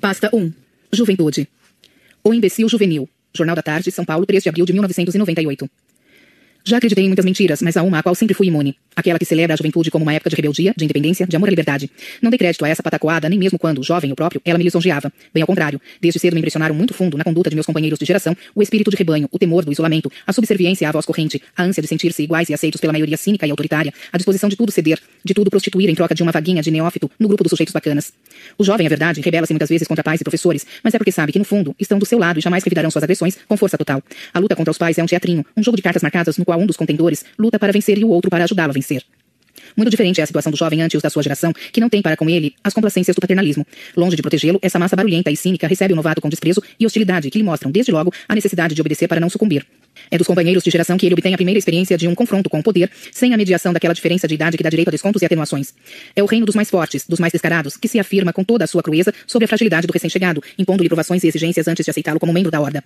Pasta 1. Juventude. O Imbecil Juvenil. Jornal da Tarde, São Paulo, 3 de abril de 1998. Já acreditei em muitas mentiras, mas há uma a qual sempre fui imune. Aquela que celebra a juventude como uma época de rebeldia, de independência, de amor à liberdade. Não dei crédito a essa patacoada, nem mesmo quando, jovem, eu próprio, ela me lisonjeava. Bem ao contrário. Desde cedo me impressionaram muito fundo, na conduta de meus companheiros de geração, o espírito de rebanho, o temor do isolamento, a subserviência à voz corrente, a ânsia de sentir-se iguais e aceitos pela maioria cínica e autoritária, a disposição de tudo ceder, de tudo prostituir em troca de uma vaguinha de neófito no grupo dos sujeitos bacanas. O jovem, é verdade, rebela-se muitas vezes contra pais e professores, mas é porque sabe que, no fundo, estão do seu lado e jamais revidarão suas agressões com força total. A luta contra os pais é um teatrinho, um jogo de cartas marcadas no qual um dos contendores luta para vencer e o outro para ajudá-lo a vencer. Muito diferente é a situação do jovem antes da sua geração, que não tem para com ele as complacências do paternalismo. Longe de protegê-lo, essa massa barulhenta e cínica recebe o novato com desprezo e hostilidade, que lhe mostram, desde logo, a necessidade de obedecer para não sucumbir. É dos companheiros de geração que ele obtém a primeira experiência de um confronto com o poder, sem a mediação daquela diferença de idade que dá direito a descontos e atenuações. É o reino dos mais fortes, dos mais descarados, que se afirma com toda a sua crueza sobre a fragilidade do recém-chegado, impondo-lhe provações e exigências antes de aceitá-lo como membro da horda.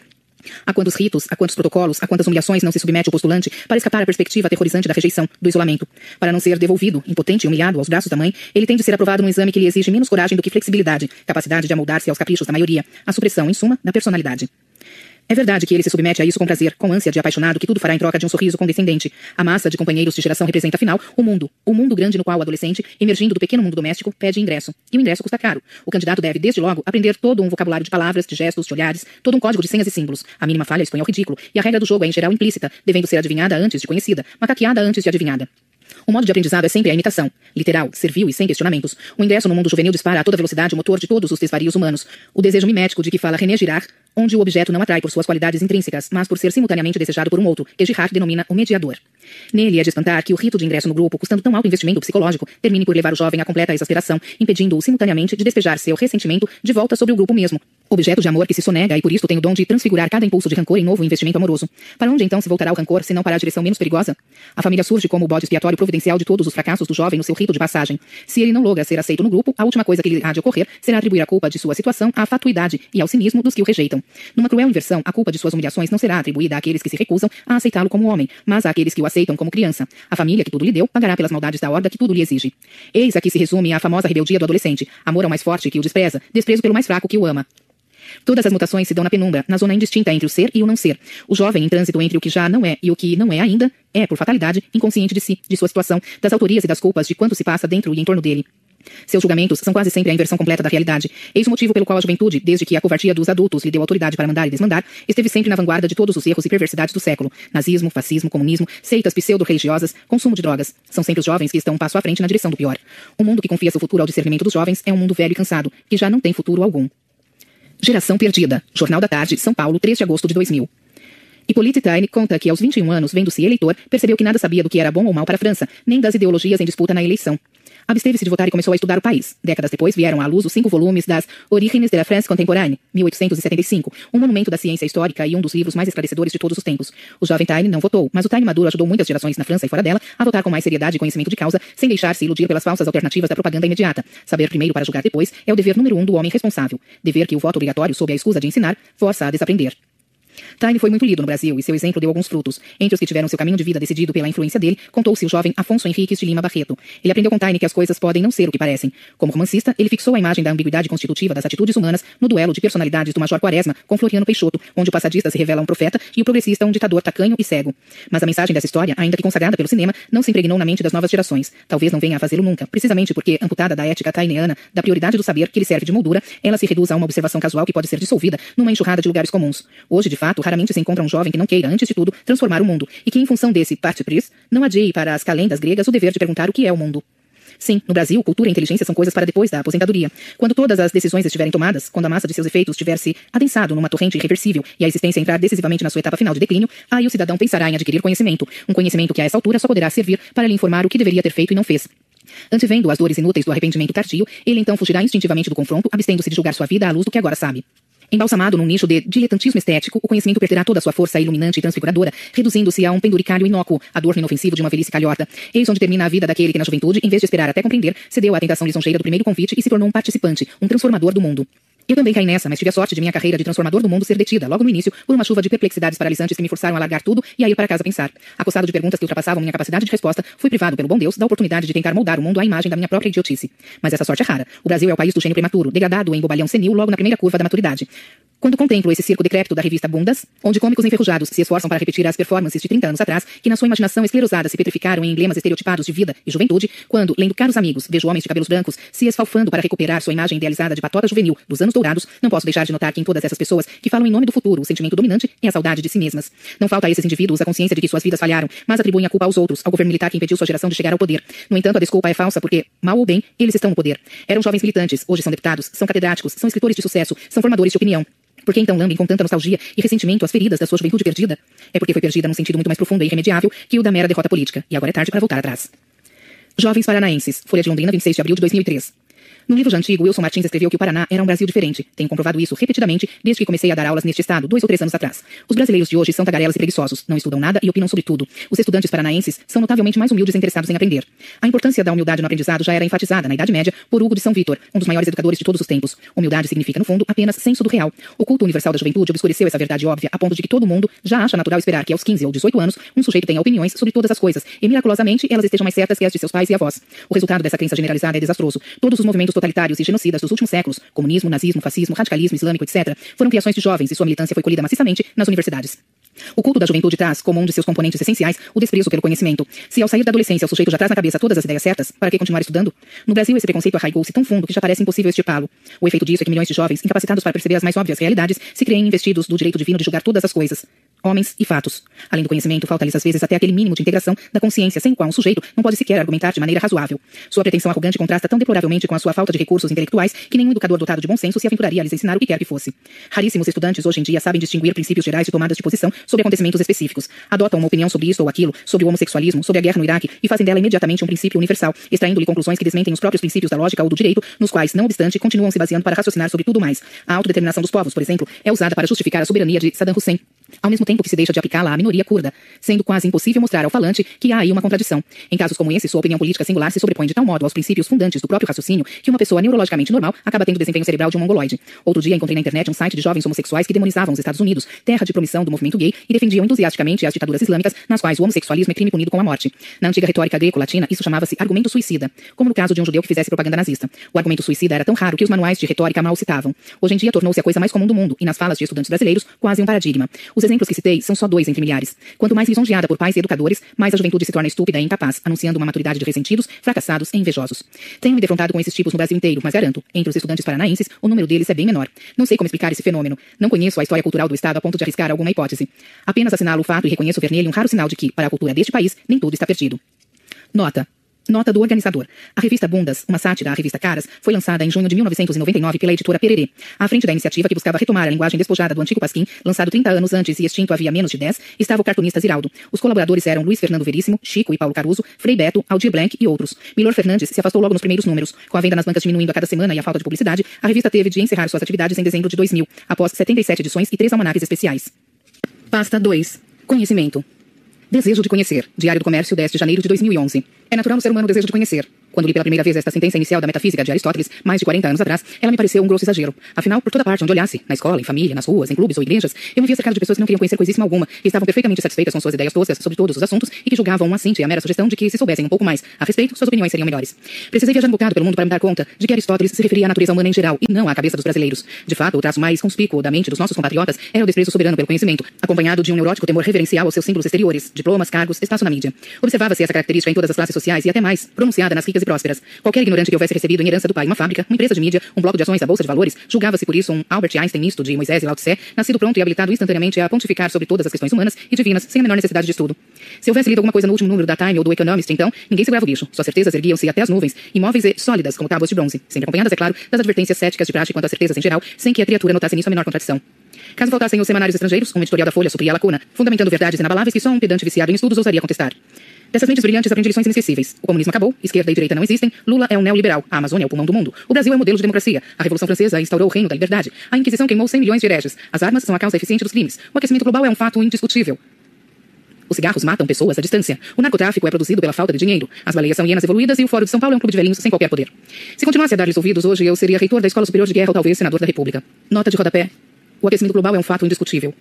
A quantos ritos, a quantos protocolos, a quantas humilhações não se submete o postulante para escapar à perspectiva aterrorizante da rejeição, do isolamento. Para não ser devolvido, impotente e humilhado aos braços da mãe, ele tem de ser aprovado num exame que lhe exige menos coragem do que flexibilidade, capacidade de amoldar-se aos caprichos da maioria, a supressão, em suma, da personalidade. É verdade que ele se submete a isso com prazer, com ânsia de apaixonado que tudo fará em troca de um sorriso condescendente. A massa de companheiros de geração representa, afinal, o mundo. O mundo grande no qual o adolescente, emergindo do pequeno mundo doméstico, pede ingresso. E o ingresso custa caro. O candidato deve, desde logo, aprender todo um vocabulário de palavras, de gestos, de olhares, todo um código de senhas e símbolos. A mínima falha expõe ao ridículo. E a regra do jogo é, em geral, implícita, devendo ser adivinhada antes de conhecida, macaqueada antes de adivinhada. O modo de aprendizado é sempre a imitação. Literal, servil e sem questionamentos. O ingresso no mundo juvenil dispara a toda velocidade o motor de todos os desvarios humanos. O desejo mimético de que fala René Girard, onde o objeto não atrai por suas qualidades intrínsecas, mas por ser simultaneamente desejado por um outro, que Girard denomina o mediador. Nele é de espantar que o rito de ingresso no grupo, custando tão alto investimento psicológico, termine por levar o jovem à completa exasperação, impedindo-o simultaneamente de despejar seu ressentimento de volta sobre o grupo mesmo, objeto de amor que se sonega e por isso tem o dom de transfigurar cada impulso de rancor em novo investimento amoroso. Para onde então se voltará o rancor, se não para a direção menos perigosa? A família surge como o bode expiatório providencial de todos os fracassos do jovem no seu rito de passagem. Se ele não logra ser aceito no grupo, a última coisa que lhe há de ocorrer será atribuir a culpa de sua situação à fatuidade e ao cinismo dos que o rejeitam. Numa cruel inversão, a culpa de suas humilhações não será atribuída àqueles que se recusam a aceitá-lo como homem, mas àqueles que o aceitam como criança. A família que tudo lhe deu pagará pelas maldades da horda que tudo lhe exige. Eis aqui se resume a famosa rebeldia do adolescente. Amor ao mais forte que o despreza, desprezo pelo mais fraco que o ama. Todas as mutações se dão na penumbra, na zona indistinta entre o ser e o não ser. O jovem, em trânsito entre o que já não é e o que não é ainda, é, por fatalidade, inconsciente de si, de sua situação, das autorias e das culpas de quanto se passa dentro e em torno dele. Seus julgamentos são quase sempre a inversão completa da realidade. Eis o motivo pelo qual a juventude, desde que a covardia dos adultos lhe deu autoridade para mandar e desmandar, esteve sempre na vanguarda de todos os erros e perversidades do século. Nazismo, fascismo, comunismo, seitas pseudo-religiosas, consumo de drogas. São sempre os jovens que estão um passo à frente na direção do pior. O mundo que confia seu futuro ao discernimento dos jovens é um mundo velho e cansado, que já não tem futuro algum. Geração Perdida. Jornal da Tarde, São Paulo, 3 de agosto de 2000. Hippolyte Taine conta que aos 21 anos, vendo-se eleitor, percebeu que nada sabia do que era bom ou mal para a França, nem das ideologias em disputa na eleição. Absteve-se de votar e começou a estudar o país. Décadas depois vieram à luz os cinco volumes das Origines de la France Contemporaine, 1875, um monumento da ciência histórica e um dos livros mais esclarecedores de todos os tempos. O jovem Taine não votou, mas o Taine maduro ajudou muitas gerações na França e fora dela a votar com mais seriedade e conhecimento de causa, sem deixar-se iludir pelas falsas alternativas da propaganda imediata. Saber primeiro para julgar depois é o dever número um do homem responsável. Dever que o voto obrigatório, sob a escusa de ensinar, força a desaprender. Taine foi muito lido no Brasil e seu exemplo deu alguns frutos. Entre os que tiveram seu caminho de vida decidido pela influência dele, contou-se o jovem Afonso Henriques de Lima Barreto. Ele aprendeu com Taine que as coisas podem não ser o que parecem. Como romancista, ele fixou a imagem da ambiguidade constitutiva das atitudes humanas no duelo de personalidades do Major Quaresma com Floriano Peixoto, onde o passadista se revela um profeta e o progressista um ditador tacanho e cego. Mas a mensagem dessa história, ainda que consagrada pelo cinema, não se impregnou na mente das novas gerações. Talvez não venha a fazê-lo nunca, precisamente porque, amputada da ética taineana, da prioridade do saber que lhe serve de moldura, ela se reduz a uma observação casual que pode ser dissolvida numa enxurrada de lugares comuns. Hoje, de fato, raramente se encontra um jovem que não queira, antes de tudo, transformar o mundo, e que, em função desse parte pris, não adie para as calendas gregas o dever de perguntar o que é o mundo. Sim, no Brasil, cultura e inteligência são coisas para depois da aposentadoria. Quando todas as decisões estiverem tomadas, quando a massa de seus efeitos tiver se adensado numa torrente irreversível e a existência entrar decisivamente na sua etapa final de declínio, aí o cidadão pensará em adquirir conhecimento. Um conhecimento que a essa altura só poderá servir para lhe informar o que deveria ter feito e não fez. Antevendo as dores inúteis do arrependimento tardio, ele então fugirá instintivamente do confronto, abstendo-se de julgar sua vida à luz do que agora sabe. Embalsamado num nicho de diletantismo estético, o conhecimento perderá toda a sua força iluminante e transfiguradora, reduzindo-se a um penduricalho inócuo, adorno inofensivo de uma velhice calhorta. Eis onde termina a vida daquele que na juventude, em vez de esperar até compreender, cedeu à tentação lisonjeira do primeiro convite e se tornou um participante, um transformador do mundo. Eu também caí nessa, mas tive a sorte de minha carreira de transformador do mundo ser detida, logo no início, por uma chuva de perplexidades paralisantes que me forçaram a largar tudo e a ir para casa pensar. Acostado de perguntas que ultrapassavam minha capacidade de resposta, fui privado pelo bom Deus da oportunidade de tentar moldar o mundo à imagem da minha própria idiotice. Mas essa sorte é rara. O Brasil é o país do gênio prematuro, degradado em bobalhão senil logo na primeira curva da maturidade. Quando contemplo esse circo decrépito da revista Bundas, onde cômicos enferrujados se esforçam para repetir as performances de 30 anos atrás, que na sua imaginação esclerosada se petrificaram em emblemas estereotipados de vida e juventude, quando, lendo caros amigos, vejo homens de cabelos brancos se esfalfando para recuperar sua imagem idealizada de patota juvenil dos anos dourados, não posso deixar de notar que em todas essas pessoas que falam em nome do futuro, o sentimento dominante é a saudade de si mesmas. Não falta a esses indivíduos a consciência de que suas vidas falharam, mas atribuem a culpa aos outros, ao governo militar que impediu sua geração de chegar ao poder. No entanto, a desculpa é falsa porque, mal ou bem, eles estão no poder. Eram jovens militantes, hoje são deputados, são catedráticos, são escritores de sucesso, são formadores de opinião. Por que então lambem com tanta nostalgia e ressentimento as feridas da sua juventude perdida? É porque foi perdida num sentido muito mais profundo e irremediável que o da mera derrota política. E agora é tarde para voltar atrás. Jovens Paranaenses, Folha de Londrina, 26 de abril de 2003. No livro já antigo, Wilson Martins escreveu que o Paraná era um Brasil diferente. Tenho comprovado isso repetidamente desde que comecei a dar aulas neste estado, dois ou três anos atrás. Os brasileiros de hoje são tagarelas e preguiçosos, não estudam nada e opinam sobre tudo. Os estudantes paranaenses são notavelmente mais humildes e interessados em aprender. A importância da humildade no aprendizado já era enfatizada, na Idade Média, por Hugo de São Vítor, um dos maiores educadores de todos os tempos. Humildade significa, no fundo, apenas senso do real. O culto universal da juventude obscureceu essa verdade óbvia a ponto de que todo mundo já acha natural esperar que aos 15 ou 18 anos um sujeito tenha opiniões sobre todas as coisas e, miraculosamente, elas estejam mais certas que as de seus pais e avós. O resultado dessa crença generalizada é desastroso. Todos os movimentos totalitários e genocidas dos últimos séculos, comunismo, nazismo, fascismo, radicalismo islâmico, etc., foram criações de jovens e sua militância foi colhida maciçamente nas universidades. O culto da juventude traz, como um de seus componentes essenciais, o desprezo pelo conhecimento. Se ao sair da adolescência o sujeito já traz na cabeça todas as ideias certas, para que continuar estudando? No Brasil, esse preconceito arraigou-se tão fundo que já parece impossível extirpá-lo. O efeito disso é que milhões de jovens, incapacitados para perceber as mais óbvias realidades, se creem investidos do direito divino de julgar todas as coisas homens e fatos. Além do conhecimento, falta-lhes às vezes até aquele mínimo de integração da consciência, sem qual um sujeito não pode sequer argumentar de maneira razoável. Sua pretensão arrogante contrasta tão deploravelmente com a sua falta de recursos intelectuais que nenhum educador dotado de bom senso se aventuraria a lhes ensinar o que quer que fosse. Raríssimos estudantes hoje em dia sabem distinguir princípios gerais de tomadas de posição sobre acontecimentos específicos. Adotam uma opinião sobre isso ou aquilo, sobre o homossexualismo, sobre a guerra no Iraque e fazem dela imediatamente um princípio universal, extraindo-lhe conclusões que desmentem os próprios princípios da lógica ou do direito, nos quais, não obstante, continuam se baseando para raciocinar sobre tudo mais. A autodeterminação dos povos, por exemplo, é usada para justificar a soberania de Saddam Hussein ao mesmo tempo que se deixa de aplicá-la à minoria curda, sendo quase impossível mostrar ao falante que há aí uma contradição. Em casos como esse, sua opinião política singular se sobrepõe de tal modo aos princípios fundantes do próprio raciocínio que uma pessoa neurologicamente normal acaba tendo desempenho cerebral de um mongoloide. Outro dia encontrei na internet um site de jovens homossexuais que demonizavam os Estados Unidos, terra de promissão do movimento gay, e defendiam entusiasticamente as ditaduras islâmicas, nas quais o homossexualismo é crime punido com a morte. Na antiga retórica greco-latina, isso chamava-se argumento suicida, como no caso de um judeu que fizesse propaganda nazista. O argumento suicida era tão raro que os manuais de retórica mal citavam. Hoje em dia tornou-se a coisa mais comum do mundo, e nas falas de estudantes brasileiros, quase um paradigma. Os exemplos que citei são só dois entre milhares. Quanto mais lisonjeada por pais e educadores, mais a juventude se torna estúpida e incapaz, anunciando uma maturidade de ressentidos, fracassados e invejosos. Tenho me defrontado com esses tipos no Brasil inteiro, mas garanto, entre os estudantes paranaenses, o número deles é bem menor. Não sei como explicar esse fenômeno. Não conheço a história cultural do Estado a ponto de arriscar alguma hipótese. Apenas assinalo o fato e reconheço ver nele um raro sinal de que, para a cultura deste país, nem tudo está perdido. Nota. Nota do organizador. A revista Bundas, uma sátira à revista Caras, foi lançada em junho de 1999 pela editora Pererê. À frente da iniciativa que buscava retomar a linguagem despojada do antigo Pasquim, lançado 30 anos antes e extinto havia menos de 10, estava o cartunista Ziraldo. Os colaboradores eram Luiz Fernando Veríssimo, Chico e Paulo Caruso, Frei Beto, Aldir Blanc e outros. Milor Fernandes se afastou logo nos primeiros números. Com a venda nas bancas diminuindo a cada semana e a falta de publicidade, a revista teve de encerrar suas atividades em dezembro de 2000, após 77 edições e três almanaques especiais. Pasta 2. Conhecimento. Desejo de conhecer. Diário do Comércio, 10 de janeiro de 2011. É natural no ser humano o desejo de conhecer. Quando li pela primeira vez esta sentença inicial da metafísica de Aristóteles, mais de 40 anos atrás, ela me pareceu um grosso exagero. Afinal, por toda parte onde olhasse, na escola, em família, nas ruas, em clubes ou igrejas, eu me via cercado de pessoas que não queriam conhecer coisíssima alguma e estavam perfeitamente satisfeitas com suas ideias toscas sobre todos os assuntos e que julgavam um assinte a mera sugestão de que, se soubessem um pouco mais a respeito, suas opiniões seriam melhores. Precisei viajar um bocado pelo mundo para me dar conta de que Aristóteles se referia à natureza humana em geral e não à cabeça dos brasileiros. De fato, o traço mais conspícuo da mente dos nossos compatriotas era o desprezo soberano pelo conhecimento, acompanhado de um neurótico temor reverencial aos seus símbolos exteriores, diplomas, cargos, espaço na mídia. Observava-se essa característica em todas as classes sociais e até mais, pronunciada nas ricas e prósperas. Qualquer ignorante que houvesse recebido em herança do pai uma fábrica, uma empresa de mídia, um bloco de ações da bolsa de valores, julgava-se por isso um Albert Einstein misto de Moisés e Lao Tse, nascido pronto e habilitado instantaneamente a pontificar sobre todas as questões humanas e divinas, sem a menor necessidade de estudo. Se houvesse lido alguma coisa no último número da Time ou do Economist, então, ninguém segurava o bicho. Suas certezas erguiam-se até as nuvens, imóveis e sólidas como tábuas de bronze, sempre acompanhadas, é claro, das advertências céticas de prática quanto às certezas em geral, sem que a criatura notasse nisso a menor contradição. Caso faltassem os semanários estrangeiros, um editorial da Folha supria a lacuna, fundamentando verdades inabaláveis que só um pedante viciado em estudos ousaria contestar. Dessas mentes brilhantes aprendi lições inesquecíveis. O comunismo acabou, esquerda e direita não existem, Lula é um neoliberal, a Amazônia é o pulmão do mundo, o Brasil é o modelo de democracia, a Revolução Francesa instaurou o reino da liberdade, a Inquisição queimou 100 milhões de hereges, as armas são a causa eficiente dos crimes, o aquecimento global é um fato indiscutível. Os cigarros matam pessoas à distância. O narcotráfico é produzido pela falta de dinheiro. As baleias são hienas evoluídas e o Fórum de São Paulo é um clube de velhinhos sem qualquer poder. Se continuasse a dar-lhes ouvidos hoje, eu seria reitor da Escola Superior de Guerra ou talvez senador da República. Nota de rodapé. O aquecimento global é um fato indiscutível.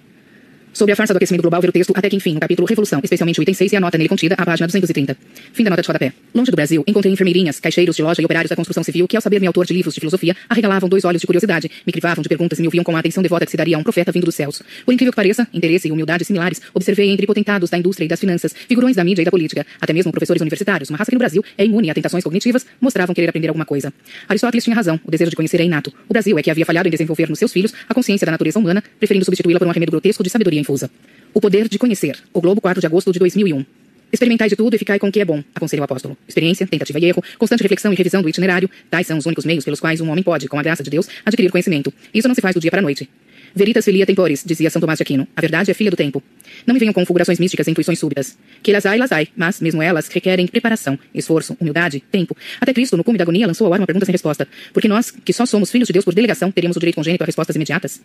Sobre a farsa do aquecimento global, ver o texto até que enfim, no capítulo Revolução, especialmente o item 6 e a nota nele contida, a página 230. Fim da nota de rodapé. Longe do Brasil, encontrei enfermeirinhas, caixeiros de loja e operários da construção civil que, ao saber-me autor de livros de filosofia, arregalavam dois olhos de curiosidade, me crivavam de perguntas e me ouviam com a atenção devota que se daria a um profeta vindo dos céus. Por incrível que pareça, interesse e humildade similares observei entre potentados da indústria e das finanças, figurões da mídia e da política, até mesmo professores universitários, uma raça que no Brasil é imune a tentações cognitivas, mostravam querer aprender alguma coisa. Aristóteles tinha razão, o desejo de conhecer é inato. O Brasil é que havia falhado em desenvolver nos seus filhos a consciência da natureza humana, preferindo substituí-la por um arremedo grotesco de sabedoria infusa. O poder de conhecer. O Globo, 4 de agosto de 2001. Experimentai de tudo e ficai com o que é bom, aconselha o apóstolo. Experiência, tentativa e erro, constante reflexão e revisão do itinerário, tais são os únicos meios pelos quais um homem pode, com a graça de Deus, adquirir conhecimento. Isso não se faz do dia para a noite. Veritas filia tempores, dizia São Tomás de Aquino. A verdade é filha do tempo. Não me venham com fulgurações místicas e intuições súbitas. Que elas ai, las ai, mas, mesmo elas, requerem preparação, esforço, humildade, tempo. Até Cristo, no cume da agonia, lançou ao ar uma pergunta sem resposta. Porque nós, que só somos filhos de Deus por delegação, teríamos o direito congênito a respostas imediatas?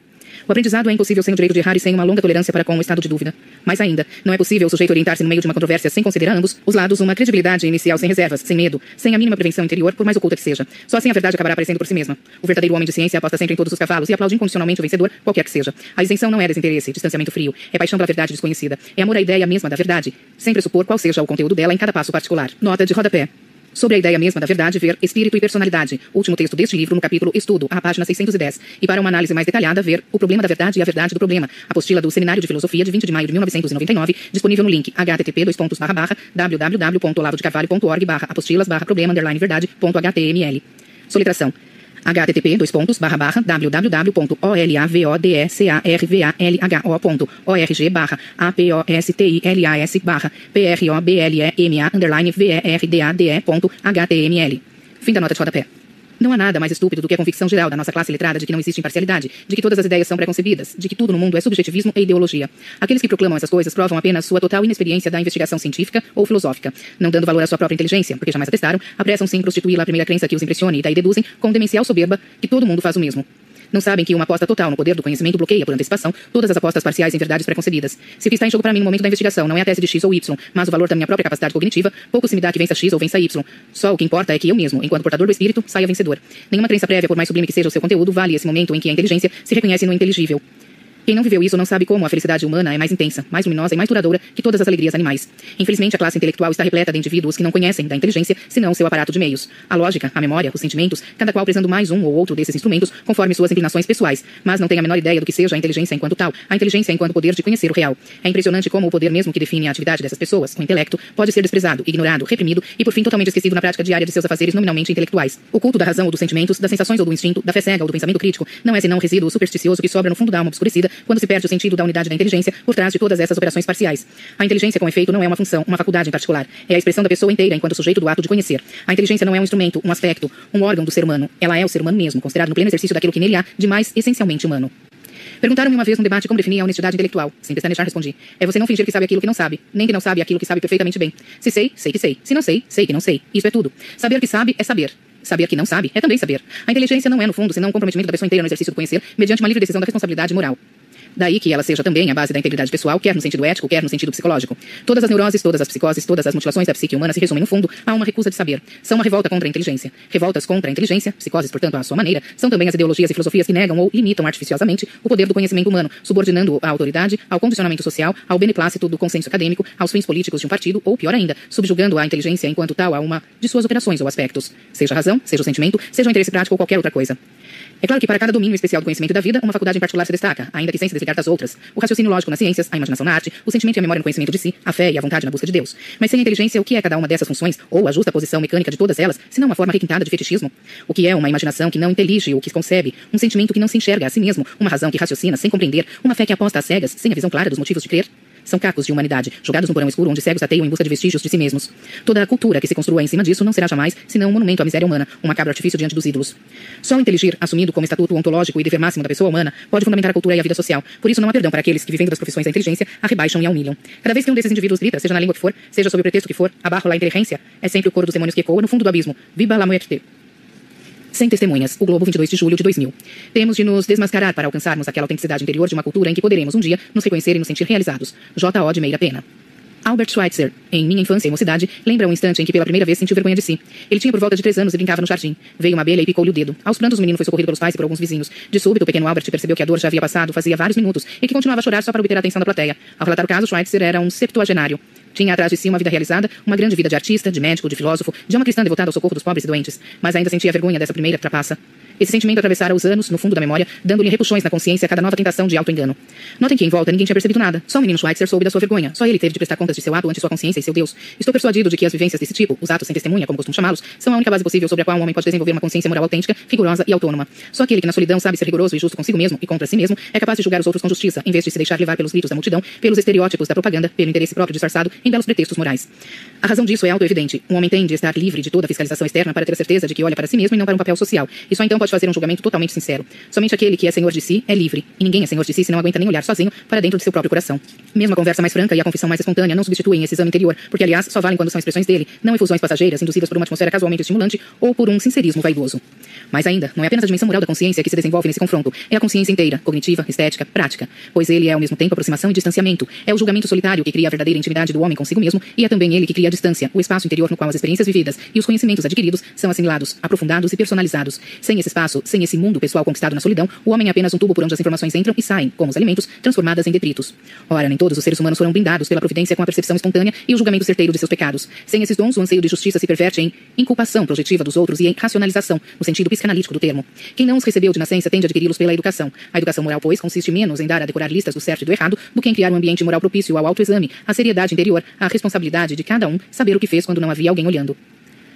O aprendizado é impossível sem o direito de errar e sem uma longa tolerância para com o estado de dúvida. Mais ainda, não é possível o sujeito orientar-se no meio de uma controvérsia sem considerar ambos os lados uma credibilidade inicial sem reservas, sem medo, sem a mínima prevenção interior, por mais oculta que seja. Só assim a verdade acabará aparecendo por si mesma. O verdadeiro homem de ciência aposta sempre em todos os cavalos e aplaude incondicionalmente o vencedor, qualquer que seja. A isenção não é desinteresse, distanciamento frio, é paixão pela verdade desconhecida, é amor à ideia mesma da verdade, sem pressupor qual seja o conteúdo dela em cada passo particular. Nota de rodapé. Sobre a ideia mesma da verdade, ver Espírito e Personalidade, último texto deste livro no capítulo Estudo, a página 610. E para uma análise mais detalhada, ver O Problema da Verdade e a Verdade do Problema, apostila do Seminário de Filosofia de 20 de maio de 1999, disponível no link http www.olavodecarvalho.org apostilas problema verdade.html. Soletração http dois pontos barra barra www.olavodecarvalho.org barra apostilas barra problema underline verdade.html. Fim da nota de rodapé. Não há nada mais estúpido do que a convicção geral da nossa classe letrada de que não existe imparcialidade, de que todas as ideias são preconcebidas, de que tudo no mundo é subjetivismo e ideologia. Aqueles que proclamam essas coisas provam apenas sua total inexperiência da investigação científica ou filosófica. Não dando valor à sua própria inteligência, porque jamais a testaram, apressam-se em prostituí-la à primeira crença que os impressione e daí deduzem, com demencial soberba, que todo mundo faz o mesmo. Não sabem que uma aposta total no poder do conhecimento bloqueia, por antecipação, todas as apostas parciais em verdades preconcebidas. Se o que está em jogo para mim no momento da investigação não é a tese de X ou Y, mas o valor da minha própria capacidade cognitiva, pouco se me dá que vença X ou vença Y. Só o que importa é que eu mesmo, enquanto portador do espírito, saia vencedor. Nenhuma crença prévia, por mais sublime que seja o seu conteúdo, vale esse momento em que a inteligência se reconhece no inteligível. Quem não viveu isso não sabe como a felicidade humana é mais intensa, mais luminosa e mais duradoura que todas as alegrias animais. Infelizmente, a classe intelectual está repleta de indivíduos que não conhecem da inteligência, senão seu aparato de meios. A lógica, a memória, os sentimentos, cada qual precisando mais um ou outro desses instrumentos, conforme suas inclinações pessoais, mas não tem a menor ideia do que seja a inteligência enquanto tal, a inteligência enquanto poder de conhecer o real. É impressionante como o poder mesmo que define a atividade dessas pessoas, o intelecto, pode ser desprezado, ignorado, reprimido e por fim totalmente esquecido na prática diária de seus afazeres nominalmente intelectuais. O culto da razão ou dos sentimentos, das sensações ou do instinto, da fé cega ou do pensamento crítico, não é senão um resíduo supersticioso que sobra no fundo da alma obscurecida quando se perde o sentido da unidade da inteligência por trás de todas essas operações parciais. A inteligência, com efeito, não é uma função, uma faculdade em particular. É a expressão da pessoa inteira enquanto sujeito do ato de conhecer. A inteligência não é um instrumento, um aspecto, um órgão do ser humano. Ela é o ser humano mesmo, considerado no pleno exercício daquilo que nele há de mais essencialmente humano. Perguntaram-me uma vez num debate como definir a honestidade intelectual. Sem pestanejar, respondi. É você não fingir que sabe aquilo que não sabe, nem que não sabe aquilo que sabe perfeitamente bem. Se sei, sei que sei. Se não sei, sei que não sei. Isso é tudo. Saber que sabe é saber. Saber que não sabe é também saber. A inteligência não é, no fundo, senão um comprometimento da pessoa inteira no exercício do conhecer, mediante uma livre decisão da responsabilidade moral. Daí que ela seja também a base da integridade pessoal, quer no sentido ético, quer no sentido psicológico. Todas as neuroses, todas as psicoses, todas as mutilações da psique humana se resumem, no fundo, a uma recusa de saber. São uma revolta contra a inteligência. Revoltas contra a inteligência, psicoses, portanto, à sua maneira, são também as ideologias e filosofias que negam ou limitam artificiosamente o poder do conhecimento humano, subordinando-o à autoridade, ao condicionamento social, ao beneplácito do consenso acadêmico, aos fins políticos de um partido, ou, pior ainda, subjugando a inteligência enquanto tal a uma de suas operações ou aspectos. Seja razão, seja o sentimento, seja o interesse prático ou qualquer outra coisa. É claro que para cada domínio especial do conhecimento da vida, uma faculdade em particular se destaca, ainda que sem se desligar das outras. O raciocínio lógico nas ciências, a imaginação na arte, o sentimento e a memória no conhecimento de si, a fé e a vontade na busca de Deus. Mas sem a inteligência, o que é cada uma dessas funções, ou a justa posição mecânica de todas elas, se não uma forma requintada de fetichismo? O que é uma imaginação que não intelige o que concebe, um sentimento que não se enxerga a si mesmo, uma razão que raciocina sem compreender, uma fé que aposta às cegas, sem a visão clara dos motivos de crer? São cacos de humanidade, jogados no porão escuro onde cegos ateiam em busca de vestígios de si mesmos. Toda a cultura que se construa em cima disso não será jamais senão um monumento à miséria humana, um macabro artifício diante dos ídolos. Só o inteligir, assumido como estatuto ontológico e dever máximo da pessoa humana, pode fundamentar a cultura e a vida social. Por isso não há perdão para aqueles que, vivendo das profissões da inteligência, a rebaixam e a humilham. Cada vez que um desses indivíduos grita, seja na língua que for, seja sob o pretexto que for, abaixo la inteligência, é sempre o coro dos demônios que ecoa no fundo do abismo. Viva la muerte! Sem testemunhas. O Globo, 22 de julho de 2000. Temos de nos desmascarar para alcançarmos aquela autenticidade interior de uma cultura em que poderemos um dia nos reconhecer e nos sentir realizados. J.O. de Meira Pena. Albert Schweitzer, em Minha Infância e Mocidade, lembra um instante em que pela primeira vez sentiu vergonha de si. Ele tinha por volta de três anos e brincava no jardim. Veio uma abelha e picou-lhe o dedo. Aos prantos, o menino foi socorrido pelos pais e por alguns vizinhos. De súbito, o pequeno Albert percebeu que a dor já havia passado fazia vários minutos e que continuava a chorar só para obter a atenção da plateia. Ao relatar o caso, Schweitzer era um septuagenário. Tinha atrás de si uma vida realizada, uma grande vida de artista, de médico, de filósofo, de uma cristã devotada ao socorro dos pobres e doentes. Mas ainda sentia vergonha dessa primeira trapaça. Esse sentimento atravessara os anos, no fundo da memória, dando-lhe repuxões na consciência a cada nova tentação de auto-engano. Notem que em volta ninguém tinha percebido nada. Só o menino Schweitzer soube da sua vergonha. Só ele teve de prestar contas de seu ato ante sua consciência e seu Deus. Estou persuadido de que as vivências desse tipo, os atos sem testemunha, como costumo chamá-los, são a única base possível sobre a qual um homem pode desenvolver uma consciência moral autêntica, rigorosa e autônoma. Só aquele que na solidão sabe ser rigoroso e justo consigo mesmo e contra si mesmo é capaz de julgar os outros com justiça, em vez de se deixar levar pelos gritos da multidão, pelos estereótipos da propaganda, pelo interesse próprio disfarçado em belos pretextos morais. A razão disso é auto-evidente. Um homem tem de estar livre de toda fiscalização externa para ter a certeza de que olha para si mesmo e não para um papel social. E só então pode fazer um julgamento totalmente sincero. Somente aquele que é senhor de si é livre, e ninguém é senhor de si se não aguenta nem olhar sozinho para dentro de seu próprio coração. Mesmo a conversa mais franca e a confissão mais espontânea não substituem esse exame interior, porque aliás só valem quando são expressões dele, não efusões passageiras induzidas por uma atmosfera casualmente estimulante ou por um sincerismo vaidoso. Mas ainda, não é apenas a dimensão moral da consciência que se desenvolve nesse confronto, é a consciência inteira, cognitiva, estética, prática, pois ele é ao mesmo tempo aproximação e distanciamento. É o julgamento solitário que cria a verdadeira intimidade do homem consigo mesmo e é também ele que cria a distância, o espaço interior no qual as experiências vividas e os conhecimentos adquiridos são assimilados, aprofundados e personalizados. Sem esse espaço, sem esse mundo pessoal conquistado na solidão, o homem é apenas um tubo por onde as informações entram e saem, como os alimentos, transformadas em detritos. Ora, nem todos os seres humanos foram blindados pela providência com a percepção espontânea e o julgamento certeiro de seus pecados. Sem esses dons, o anseio de justiça se perverte em inculpação projetiva dos outros e em racionalização, no sentido psicanalítico do termo. Quem não os recebeu de nascença tende a adquiri-los pela educação. A educação moral, pois, consiste menos em dar a decorar listas do certo e do errado do que em criar um ambiente moral propício ao autoexame, à seriedade interior, à responsabilidade de cada um saber o que fez quando não havia alguém olhando.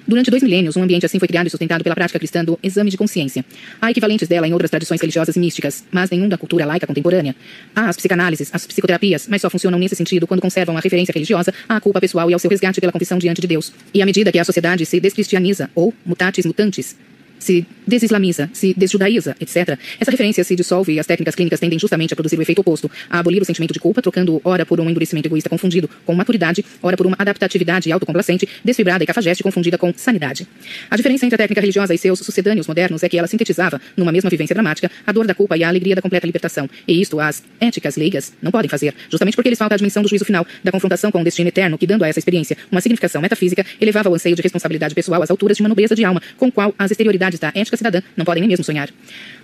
Durante dois milênios, um ambiente assim foi criado e sustentado pela prática cristã do exame de consciência. Há equivalentes dela em outras tradições religiosas e místicas, mas nenhum da cultura laica contemporânea. Há as psicanálises, as psicoterapias, mas só funcionam nesse sentido quando conservam a referência religiosa à culpa pessoal e ao seu resgate pela confissão diante de Deus. E à medida que a sociedade se descristianiza, ou mutatis mutantes, se desislamiza, se desjudaiza, etc., essa referência se dissolve e as técnicas clínicas tendem justamente a produzir o efeito oposto, a abolir o sentimento de culpa, trocando ora por um endurecimento egoísta confundido com maturidade, ora por uma adaptatividade autocomplacente, desfibrada e cafajeste confundida com sanidade. A diferença entre a técnica religiosa e seus sucedâneos modernos é que ela sintetizava, numa mesma vivência dramática, a dor da culpa e a alegria da completa libertação. E isto as éticas leigas não podem fazer, justamente porque eles faltam a dimensão do juízo final, da confrontação com o destino eterno, que dando a essa experiência uma significação metafísica, elevava o anseio de responsabilidade pessoal às alturas de uma nobreza de alma, com qual as exterioridades da ética cidadã não podem nem mesmo sonhar.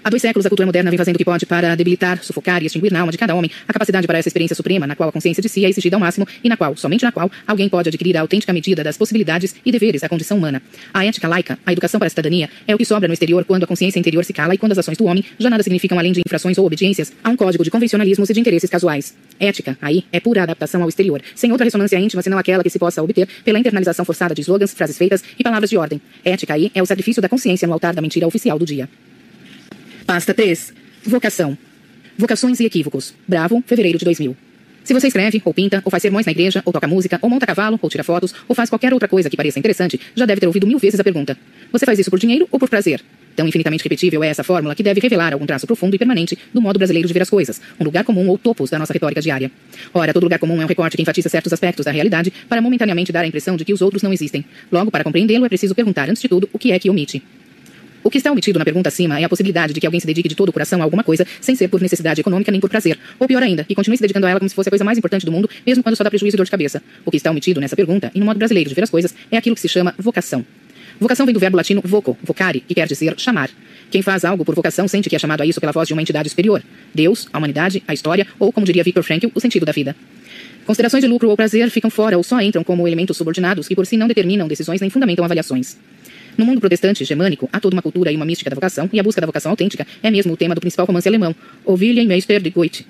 Há dois séculos, a cultura moderna vem fazendo o que pode para debilitar, sufocar e extinguir na alma de cada homem a capacidade para essa experiência suprema, na qual a consciência de si é exigida ao máximo e na qual, somente na qual, alguém pode adquirir a autêntica medida das possibilidades e deveres da condição humana. A ética laica, a educação para a cidadania, é o que sobra no exterior quando a consciência interior se cala e quando as ações do homem já nada significam além de infrações ou obediências a um código de convencionalismos e de interesses casuais. Ética, aí, é pura adaptação ao exterior, sem outra ressonância íntima senão aquela que se possa obter pela internalização forçada de slogans, frases feitas e palavras de ordem. Ética, aí, é o sacrifício da consciência no altar da mentira oficial do dia. Pasta 3. Vocação. Vocações e equívocos. Bravo, fevereiro de 2000. Se você escreve, ou pinta, ou faz sermões na igreja, ou toca música, ou monta cavalo, ou tira fotos, ou faz qualquer outra coisa que pareça interessante, já deve ter ouvido mil vezes a pergunta: Você faz isso por dinheiro ou por prazer? Tão infinitamente repetível é essa fórmula que deve revelar algum traço profundo e permanente do modo brasileiro de ver as coisas, um lugar comum ou topos da nossa retórica diária. Ora, todo lugar comum é um recorte que enfatiza certos aspectos da realidade para momentaneamente dar a impressão de que os outros não existem. Logo, para compreendê-lo, é preciso perguntar, antes de tudo, o que é que omite. O que está omitido na pergunta acima é a possibilidade de que alguém se dedique de todo o coração a alguma coisa, sem ser por necessidade econômica nem por prazer. Ou pior ainda, que continue se dedicando a ela como se fosse a coisa mais importante do mundo, mesmo quando só dá prejuízo e dor de cabeça. O que está omitido nessa pergunta, e no modo brasileiro de ver as coisas, é aquilo que se chama vocação. Vocação vem do verbo latino voco, vocare, que quer dizer chamar. Quem faz algo por vocação sente que é chamado a isso pela voz de uma entidade superior. Deus, a humanidade, a história, ou, como diria Viktor Frankl, o sentido da vida. Considerações de lucro ou prazer ficam fora ou só entram como elementos subordinados que por si não determinam decisões nem fundamentam avaliações. No mundo protestante germânico, há toda uma cultura e uma mística da vocação, e a busca da vocação autêntica é mesmo o tema do principal romance alemão, O William Meister de Goethe.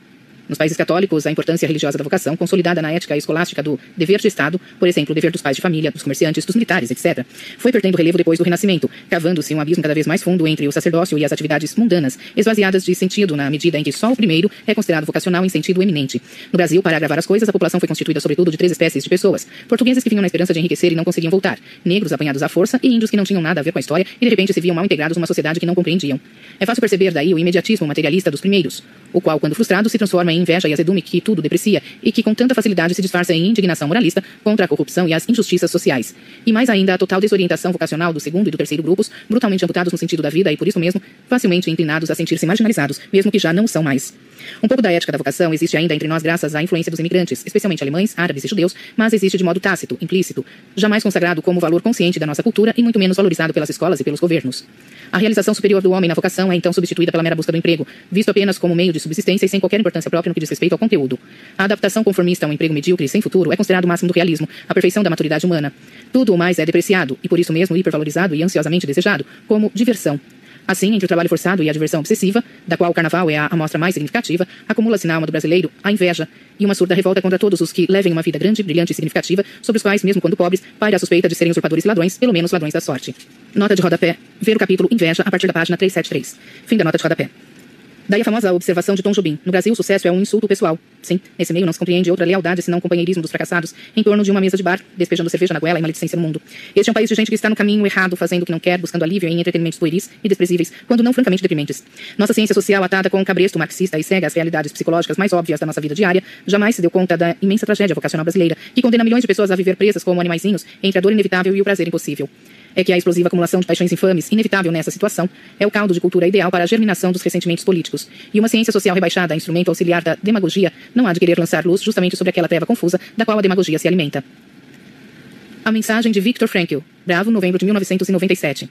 Nos países católicos, a importância religiosa da vocação, consolidada na ética escolástica do dever de Estado, por exemplo, o dever dos pais de família, dos comerciantes, dos militares, etc., foi perdendo relevo depois do Renascimento, cavando-se um abismo cada vez mais fundo entre o sacerdócio e as atividades mundanas, esvaziadas de sentido na medida em que só o primeiro é considerado vocacional em sentido eminente. No Brasil, para agravar as coisas, a população foi constituída sobretudo de três espécies de pessoas: portugueses que vinham na esperança de enriquecer e não conseguiam voltar, negros apanhados à força e índios que não tinham nada a ver com a história e de repente se viam mal integrados numa sociedade que não compreendiam. É fácil perceber daí o imediatismo materialista dos primeiros, o qual, quando frustrado, se transforma em inveja e azedume que tudo deprecia e que com tanta facilidade se disfarça em indignação moralista contra a corrupção e as injustiças sociais. E mais ainda a total desorientação vocacional do segundo e do terceiro grupos, brutalmente amputados no sentido da vida e por isso mesmo facilmente inclinados a sentir-se marginalizados, mesmo que já não são mais. Um pouco da ética da vocação existe ainda entre nós graças à influência dos imigrantes, especialmente alemães, árabes e judeus, mas existe de modo tácito, implícito, jamais consagrado como valor consciente da nossa cultura e muito menos valorizado pelas escolas e pelos governos. A realização superior do homem na vocação é então substituída pela mera busca do emprego, visto apenas como meio de subsistência e sem qualquer importância própria no que diz respeito ao conteúdo. A adaptação conformista a um emprego medíocre e sem futuro é considerado o máximo do realismo, a perfeição da maturidade humana. Tudo o mais é depreciado e por isso mesmo hipervalorizado e ansiosamente desejado como diversão. Assim, entre o trabalho forçado e a diversão obsessiva, da qual o carnaval é a amostra mais significativa, acumula-se na alma do brasileiro a inveja e uma surda revolta contra todos os que levem uma vida grande, brilhante e significativa, sobre os quais, mesmo quando pobres, paira a suspeita de serem usurpadores e ladrões, pelo menos ladrões da sorte. Nota de rodapé. Ver o capítulo Inveja a partir da página 373. Fim da nota de rodapé. Daí a famosa observação de Tom Jobim. No Brasil, o sucesso é um insulto pessoal. Sim, nesse meio não se compreende outra lealdade senão o companheirismo dos fracassados em torno de uma mesa de bar, despejando cerveja na goela e maledicência no mundo. Este é um país de gente que está no caminho errado, fazendo o que não quer, buscando alívio em entretenimentos pueris e desprezíveis, quando não francamente deprimentes. Nossa ciência social, atada com um cabresto marxista e cega às realidades psicológicas mais óbvias da nossa vida diária, jamais se deu conta da imensa tragédia vocacional brasileira, que condena milhões de pessoas a viver presas como animaizinhos entre a dor inevitável e o prazer impossível é que a explosiva acumulação de paixões infames, inevitável nessa situação, é o caldo de cultura ideal para a germinação dos ressentimentos políticos. E uma ciência social rebaixada a instrumento auxiliar da demagogia não há de querer lançar luz justamente sobre aquela treva confusa da qual a demagogia se alimenta. A mensagem de Viktor Frankl, Bravo, novembro de 1997.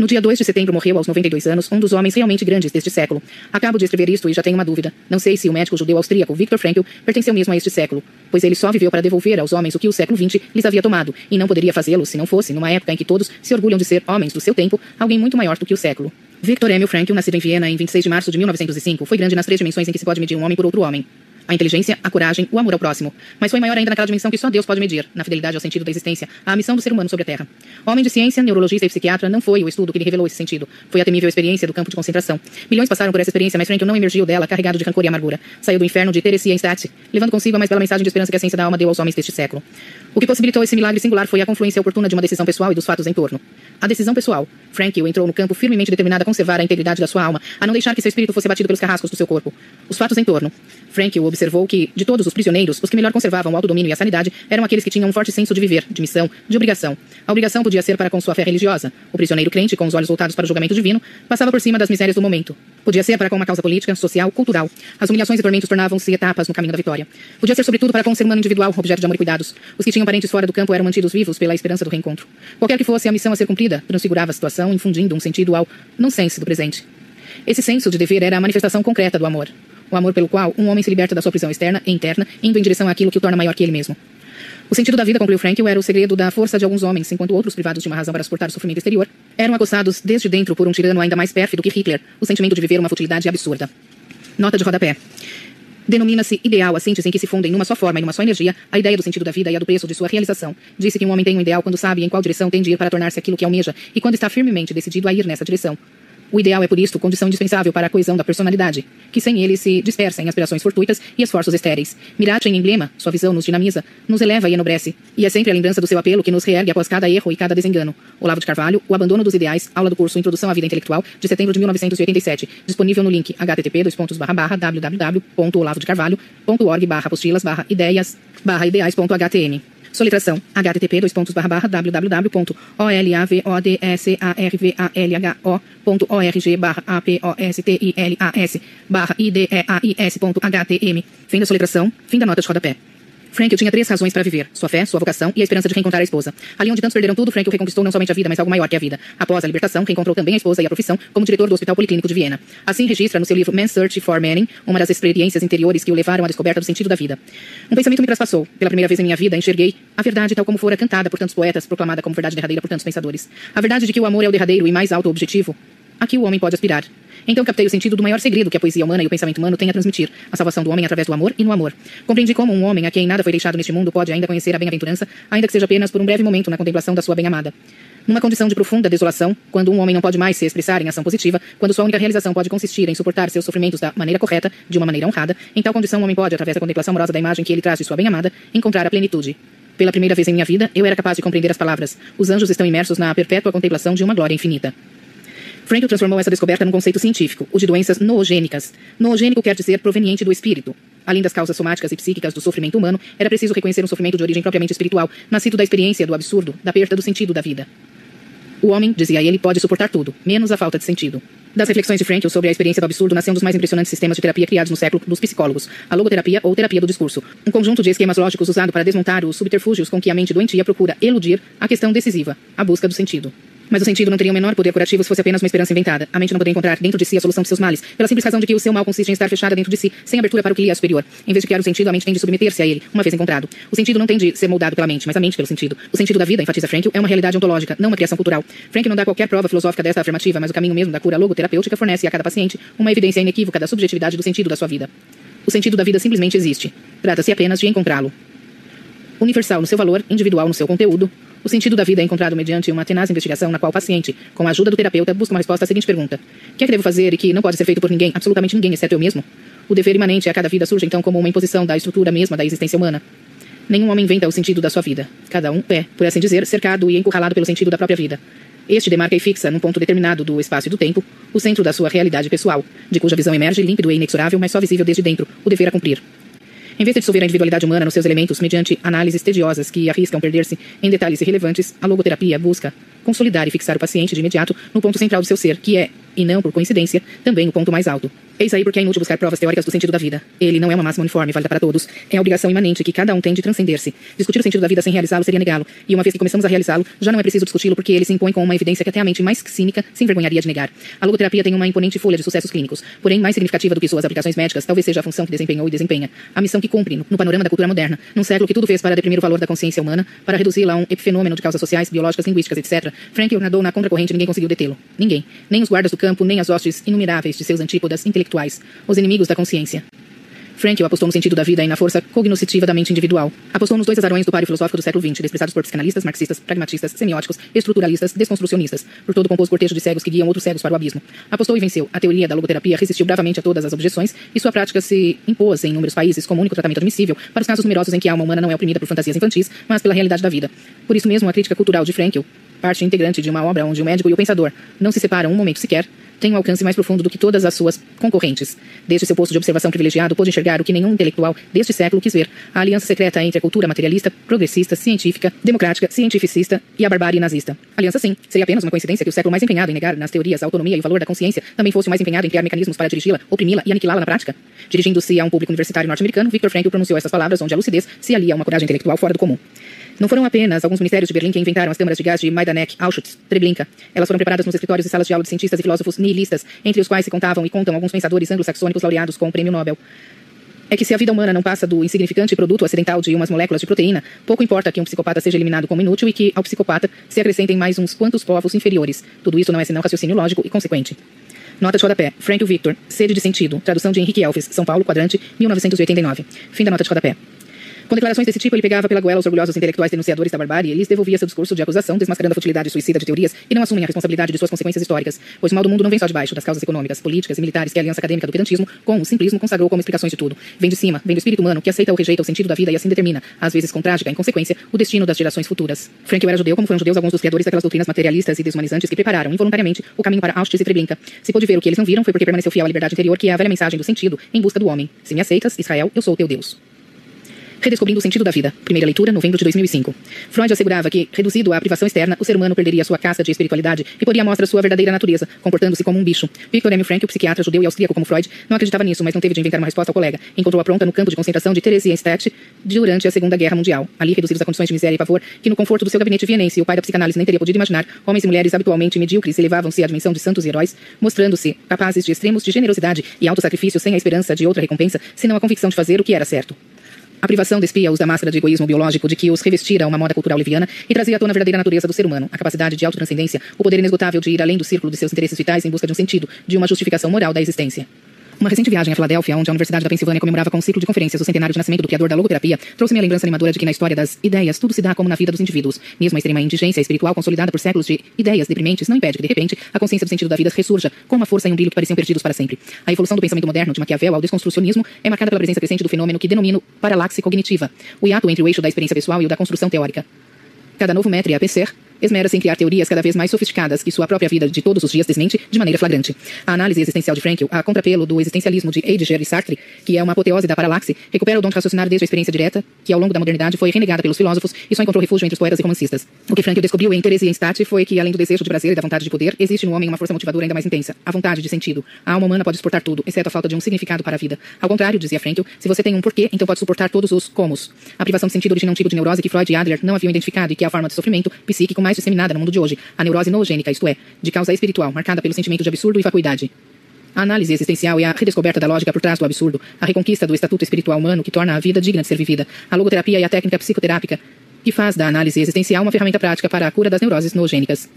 No dia 2 de setembro morreu aos 92 anos um dos homens realmente grandes deste século. Acabo de escrever isto e já tenho uma dúvida. Não sei se o médico judeu austríaco Viktor Frankl pertenceu mesmo a este século, pois ele só viveu para devolver aos homens o que o século XX lhes havia tomado, e não poderia fazê-lo se não fosse, numa época em que todos se orgulham de ser homens do seu tempo, alguém muito maior do que o século. Victor Emil Frankl, nascido em Viena em 26 de março de 1905, foi grande nas três dimensões em que se pode medir um homem por outro homem a inteligência, a coragem, o amor ao próximo. Mas foi maior ainda naquela dimensão que só Deus pode medir, na fidelidade ao sentido da existência, à missão do ser humano sobre a Terra. Homem de ciência, neurologista e psiquiatra, não foi o estudo que lhe revelou esse sentido. Foi a temível experiência do campo de concentração. Milhões passaram por essa experiência, mas Franklin não emergiu dela carregado de rancor e amargura. Saiu do inferno de Theresienstadt, levando consigo a mais bela mensagem de esperança que a ciência da alma deu aos homens deste século. O que possibilitou esse milagre singular foi a confluência oportuna de uma decisão pessoal e dos fatos em torno. A decisão pessoal. Frankl entrou no campo firmemente determinado a conservar a integridade da sua alma, a não deixar que seu espírito fosse abatido pelos carrascos do seu corpo. Os fatos em torno. Observou que, de todos os prisioneiros, os que melhor conservavam o autodomínio e a sanidade eram aqueles que tinham um forte senso de viver, de missão, de obrigação. A obrigação podia ser para com sua fé religiosa. O prisioneiro crente, com os olhos voltados para o julgamento divino, passava por cima das misérias do momento. Podia ser para com uma causa política, social, cultural. As humilhações e tormentos tornavam-se etapas no caminho da vitória. Podia ser, sobretudo, para com um ser humano individual, objeto de amor e cuidados. Os que tinham parentes fora do campo eram mantidos vivos pela esperança do reencontro. Qualquer que fosse a missão a ser cumprida, transfigurava a situação, infundindo um sentido ao não-sense do presente. Esse senso de dever era a manifestação concreta do amor. O amor pelo qual um homem se liberta da sua prisão externa e interna, indo em direção àquilo que o torna maior que ele mesmo. O sentido da vida, concluiu Frankel, era o segredo da força de alguns homens, enquanto outros, privados de uma razão para suportar o sofrimento exterior, eram acossados desde dentro por um tirano ainda mais pérfido que Hitler, o sentimento de viver uma futilidade absurda. Nota de rodapé. Denomina-se ideal a síntese em que se fundem numa só forma e numa só energia a ideia do sentido da vida e a do preço de sua realização. Disse que um homem tem um ideal quando sabe em qual direção tem de ir para tornar-se aquilo que almeja e quando está firmemente decidido a ir nessa direção. O ideal é, por isto, condição indispensável para a coesão da personalidade, que sem ele se dispersa em aspirações fortuitas e esforços estéreis. Mirate em emblema, sua visão nos dinamiza, nos eleva e enobrece, e é sempre a lembrança do seu apelo que nos reergue após cada erro e cada desengano. Olavo de Carvalho, O Abandono dos Ideais, aula do curso Introdução à Vida Intelectual, de setembro de 1987, disponível no link http www.olavodecarvalho.org apostilas ideias ideais.htm. Soletração. http www.olavodesarvalho.org barra apostilas barra ideais.htm. Fim da soletração. Fim da nota de rodapé. Frank tinha três razões para viver: sua fé, sua vocação e a esperança de reencontrar a esposa. Ali onde tantos perderam tudo, Frank reconquistou não somente a vida, mas algo maior que a vida. Após a libertação, reencontrou também a esposa e a profissão como diretor do Hospital Policlínico de Viena. Assim registra no seu livro Man's Search for Meaning uma das experiências interiores que o levaram à descoberta do sentido da vida. Um pensamento me traspassou. Pela primeira vez em minha vida, enxerguei a verdade tal como fora cantada por tantos poetas, proclamada como verdade derradeira por tantos pensadores. A verdade de que o amor é o derradeiro e mais alto objetivo a que o homem pode aspirar. Então captei o sentido do maior segredo que a poesia humana e o pensamento humano têm a transmitir, a salvação do homem através do amor e no amor. Compreendi como um homem a quem nada foi deixado neste mundo pode ainda conhecer a bem-aventurança, ainda que seja apenas por um breve momento na contemplação da sua bem-amada. Numa condição de profunda desolação, quando um homem não pode mais se expressar em ação positiva, quando sua única realização pode consistir em suportar seus sofrimentos da maneira correta, de uma maneira honrada, em tal condição o homem pode, através da contemplação amorosa da imagem que ele traz de sua bem-amada, encontrar a plenitude. Pela primeira vez em minha vida, eu era capaz de compreender as palavras. Os anjos estão imersos na perpétua contemplação de uma glória infinita. Frankel transformou essa descoberta num conceito científico, o de doenças noogênicas. Noogênico quer dizer proveniente do espírito. Além das causas somáticas e psíquicas do sofrimento humano, era preciso reconhecer um sofrimento de origem propriamente espiritual, nascido da experiência do absurdo, da perda do sentido da vida. O homem, dizia ele, pode suportar tudo, menos a falta de sentido. Das reflexões de Frankl sobre a experiência do absurdo nasceu um dos mais impressionantes sistemas de terapia criados no século dos psicólogos, a logoterapia ou terapia do discurso. Um conjunto de esquemas lógicos usado para desmontar os subterfúgios com que a mente doentia procura eludir a questão decisiva, a busca do sentido. Mas o sentido não teria o menor poder curativo se fosse apenas uma esperança inventada. A mente não poderia encontrar dentro de si a solução de seus males, pela simples razão de que o seu mal consiste em estar fechada dentro de si, sem abertura para o que lhe é superior. Em vez de criar o sentido, a mente tem de submeter-se a ele, uma vez encontrado. O sentido não tem de ser moldado pela mente, mas a mente pelo sentido. O sentido da vida, enfatiza Frankl, é uma realidade ontológica, não uma criação cultural. Frankl não dá qualquer prova filosófica desta afirmativa, mas o caminho mesmo da cura logoterapêutica fornece a cada paciente uma evidência inequívoca da subjetividade do sentido da sua vida. O sentido da vida simplesmente existe. Trata-se apenas de encontrá-lo. Universal no seu valor, individual no seu conteúdo, o sentido da vida é encontrado mediante uma tenaz investigação na qual o paciente, com a ajuda do terapeuta, busca uma resposta à seguinte pergunta: que é que devo fazer e que não pode ser feito por ninguém, absolutamente ninguém, exceto eu mesmo? O dever imanente a cada vida surge então como uma imposição da estrutura mesma da existência humana. Nenhum homem inventa o sentido da sua vida. Cada um é, por assim dizer, cercado e encurralado pelo sentido da própria vida. Este demarca e fixa, num ponto determinado do espaço e do tempo, o centro da sua realidade pessoal, de cuja visão emerge límpido e inexorável, mas só visível desde dentro, o dever a cumprir. Em vez de dissolver a individualidade humana nos seus elementos mediante análises tediosas que arriscam perder-se em detalhes irrelevantes, a logoterapia busca consolidar e fixar o paciente de imediato no ponto central do seu ser, que é, e não por coincidência, também o ponto mais alto. Eis aí porque é inútil buscar provas teóricas do sentido da vida. Ele não é uma máxima uniforme, válida para todos. É a obrigação imanente que cada um tem de transcender-se. Discutir o sentido da vida sem realizá-lo seria negá-lo. E uma vez que começamos a realizá-lo, já não é preciso discuti-lo porque ele se impõe com uma evidência que até a mente mais cínica se envergonharia de negar. A logoterapia tem uma imponente folha de sucessos clínicos. Porém, mais significativa do que suas aplicações médicas, talvez seja a função que desempenhou e desempenha. A missão que cumpre no, no panorama da cultura moderna, num século que tudo fez para deprimir o valor da consciência humana, para reduzi-la a um epifenômeno de causas sociais, biológicas, linguísticas, etc. Frank nadou na contracorrente ninguém conseguiu detê-lo. Ninguém. Nem os guardas do campo, nem as hostes inumeráveis de seus antípodas intelectuais. Os inimigos da consciência. Frankl apostou no sentido da vida e na força cognoscitiva da mente individual. Apostou nos dois azarões do páreo filosófico do século XX, expressados por psicanalistas, marxistas, pragmatistas, semióticos, estruturalistas, desconstrucionistas, por todo o composto cortejo de cegos que guiam outros cegos para o abismo. Apostou e venceu. A teoria da logoterapia resistiu bravamente a todas as objeções e sua prática se impôs em inúmeros países como único tratamento admissível para os casos numerosos em que a alma humana não é oprimida por fantasias infantis, mas pela realidade da vida. Por isso mesmo, a crítica cultural de Frankl, parte integrante de uma obra onde o médico e o pensador não se separam um momento sequer, tem um alcance mais profundo do que todas as suas concorrentes. Desde seu posto de observação privilegiado, pôde enxergar o que nenhum intelectual deste século quis ver: a aliança secreta entre a cultura materialista, progressista, científica, democrática, cientificista e a barbárie nazista. Aliança, sim. Seria apenas uma coincidência que o século mais empenhado em negar nas teorias a autonomia e o valor da consciência também fosse o mais empenhado em criar mecanismos para dirigi-la, oprimi-la e aniquilá-la na prática? Dirigindo-se a um público universitário norte-americano, Victor Frankl pronunciou essas palavras onde a lucidez se alia a uma coragem intelectual fora do comum. Não foram apenas alguns ministérios de Berlim que inventaram as câmaras de gás de Majdanek, Auschwitz, Treblinka. Elas foram preparadas nos escritórios e salas de aula de cientistas e filósofos nihilistas, entre os quais se contavam e contam alguns pensadores anglo-saxônicos laureados com o prêmio Nobel. É que se a vida humana não passa do insignificante produto acidental de umas moléculas de proteína, pouco importa que um psicopata seja eliminado como inútil e que ao psicopata se acrescentem mais uns quantos povos inferiores. Tudo isso não é senão raciocínio lógico e consequente. Nota de rodapé. Frank Victor. Sede de sentido. Tradução de Henrique Elfes. São Paulo, quadrante, 1989. Fim da nota de rodapé. Com declarações desse tipo, ele pegava pela goela os orgulhosos intelectuais denunciadores da barbárie e lhes devolvia seu discurso de acusação, desmascarando a futilidade suicida de teorias e não assumem a responsabilidade de suas consequências históricas. Pois o mal do mundo não vem só de baixo, das causas econômicas, políticas e militares que a aliança acadêmica do pedantismo, com o simplismo, consagrou como explicações de tudo. Vem de cima, vem do espírito humano que aceita ou rejeita o sentido da vida e assim determina, às vezes com trágica inconsequência, o destino das gerações futuras. Frank era judeu, como foram judeus alguns dos criadores daquelas doutrinas materialistas e deshumanizantes que prepararam, involuntariamente, o caminho para Auschwitz e Treblinka. Se pôde ver o que eles não viram, foi porque permaneceu fiel à liberdade interior, que é a velha mensagem do sentido, em busca do homem. Se me aceitas, Israel, eu sou teu Deus. Redescobrindo o sentido da vida. Primeira leitura, novembro de 2005. Freud assegurava que, reduzido à privação externa, o ser humano perderia sua caça de espiritualidade e poria à mostra sua verdadeira natureza, comportando-se como um bicho. Victor M. Frank, o psiquiatra judeu e austríaco como Freud, não acreditava nisso, mas não teve de inventar uma resposta ao colega. Encontrou-a pronta no campo de concentração de Theresienstadt durante a Segunda Guerra Mundial. Ali, reduzidos a condições de miséria e pavor, que no conforto do seu gabinete vienense, o pai da psicanálise nem teria podido imaginar, homens e mulheres habitualmente medíocres elevavam-se à dimensão de santos e heróis, mostrando-se capazes de extremos de generosidade e autossacrifício sem a esperança de outra recompensa, senão a convicção de fazer o que era certo. A privação despia-os da máscara de egoísmo biológico de que os revestira uma moda cultural liviana e trazia à tona a verdadeira natureza do ser humano, a capacidade de autotranscendência, o poder inesgotável de ir além do círculo de seus interesses vitais em busca de um sentido, de uma justificação moral da existência. Uma recente viagem a Filadélfia, onde a Universidade da Pensilvânia comemorava com um ciclo de conferências o centenário de nascimento do criador da logoterapia, trouxe-me a lembrança animadora de que na história das ideias tudo se dá como na vida dos indivíduos. Mesmo a extrema indigência espiritual consolidada por séculos de ideias deprimentes não impede que, de repente, a consciência do sentido da vida ressurja com uma força e um brilho que pareciam perdidos para sempre. A evolução do pensamento moderno, de Maquiavel ao desconstrucionismo, é marcada pela presença crescente do fenômeno que denomino paralaxe cognitiva, o hiato entre o eixo da experiência pessoal e o da construção teórica. Cada novo metre a pesser esmera-se em criar teorias cada vez mais sofisticadas que sua própria vida de todos os dias desmente de maneira flagrante. A análise existencial de Frankl, a contrapelo do existencialismo de Heidegger e Sartre, que é uma apoteose da paralaxe, recupera o dom de raciocinar desde a experiência direta, que ao longo da modernidade foi renegada pelos filósofos e só encontrou refúgio entre os poetas e romancistas. O que Frankl descobriu em Therese Eisenstadt foi que, além do desejo de prazer e da vontade de poder, existe no homem uma força motivadora ainda mais intensa, a vontade de sentido. A alma humana pode suportar tudo, exceto a falta de um significado para a vida. Ao contrário, dizia Frankl, se você tem um porquê, então pode suportar todos os comos. A privação de sentido origina um tipo de neurose que Freud e Adler não haviam identificado e que é a forma de sofrimento psíquico mais disseminada no mundo de hoje, a neurose noogênica, isto é, de causa espiritual, marcada pelo sentimento de absurdo e vacuidade. A análise existencial é a redescoberta da lógica por trás do absurdo, a reconquista do estatuto espiritual humano que torna a vida digna de ser vivida, a logoterapia e a técnica psicoterápica que faz da análise existencial uma ferramenta prática para a cura das neuroses noogênicas.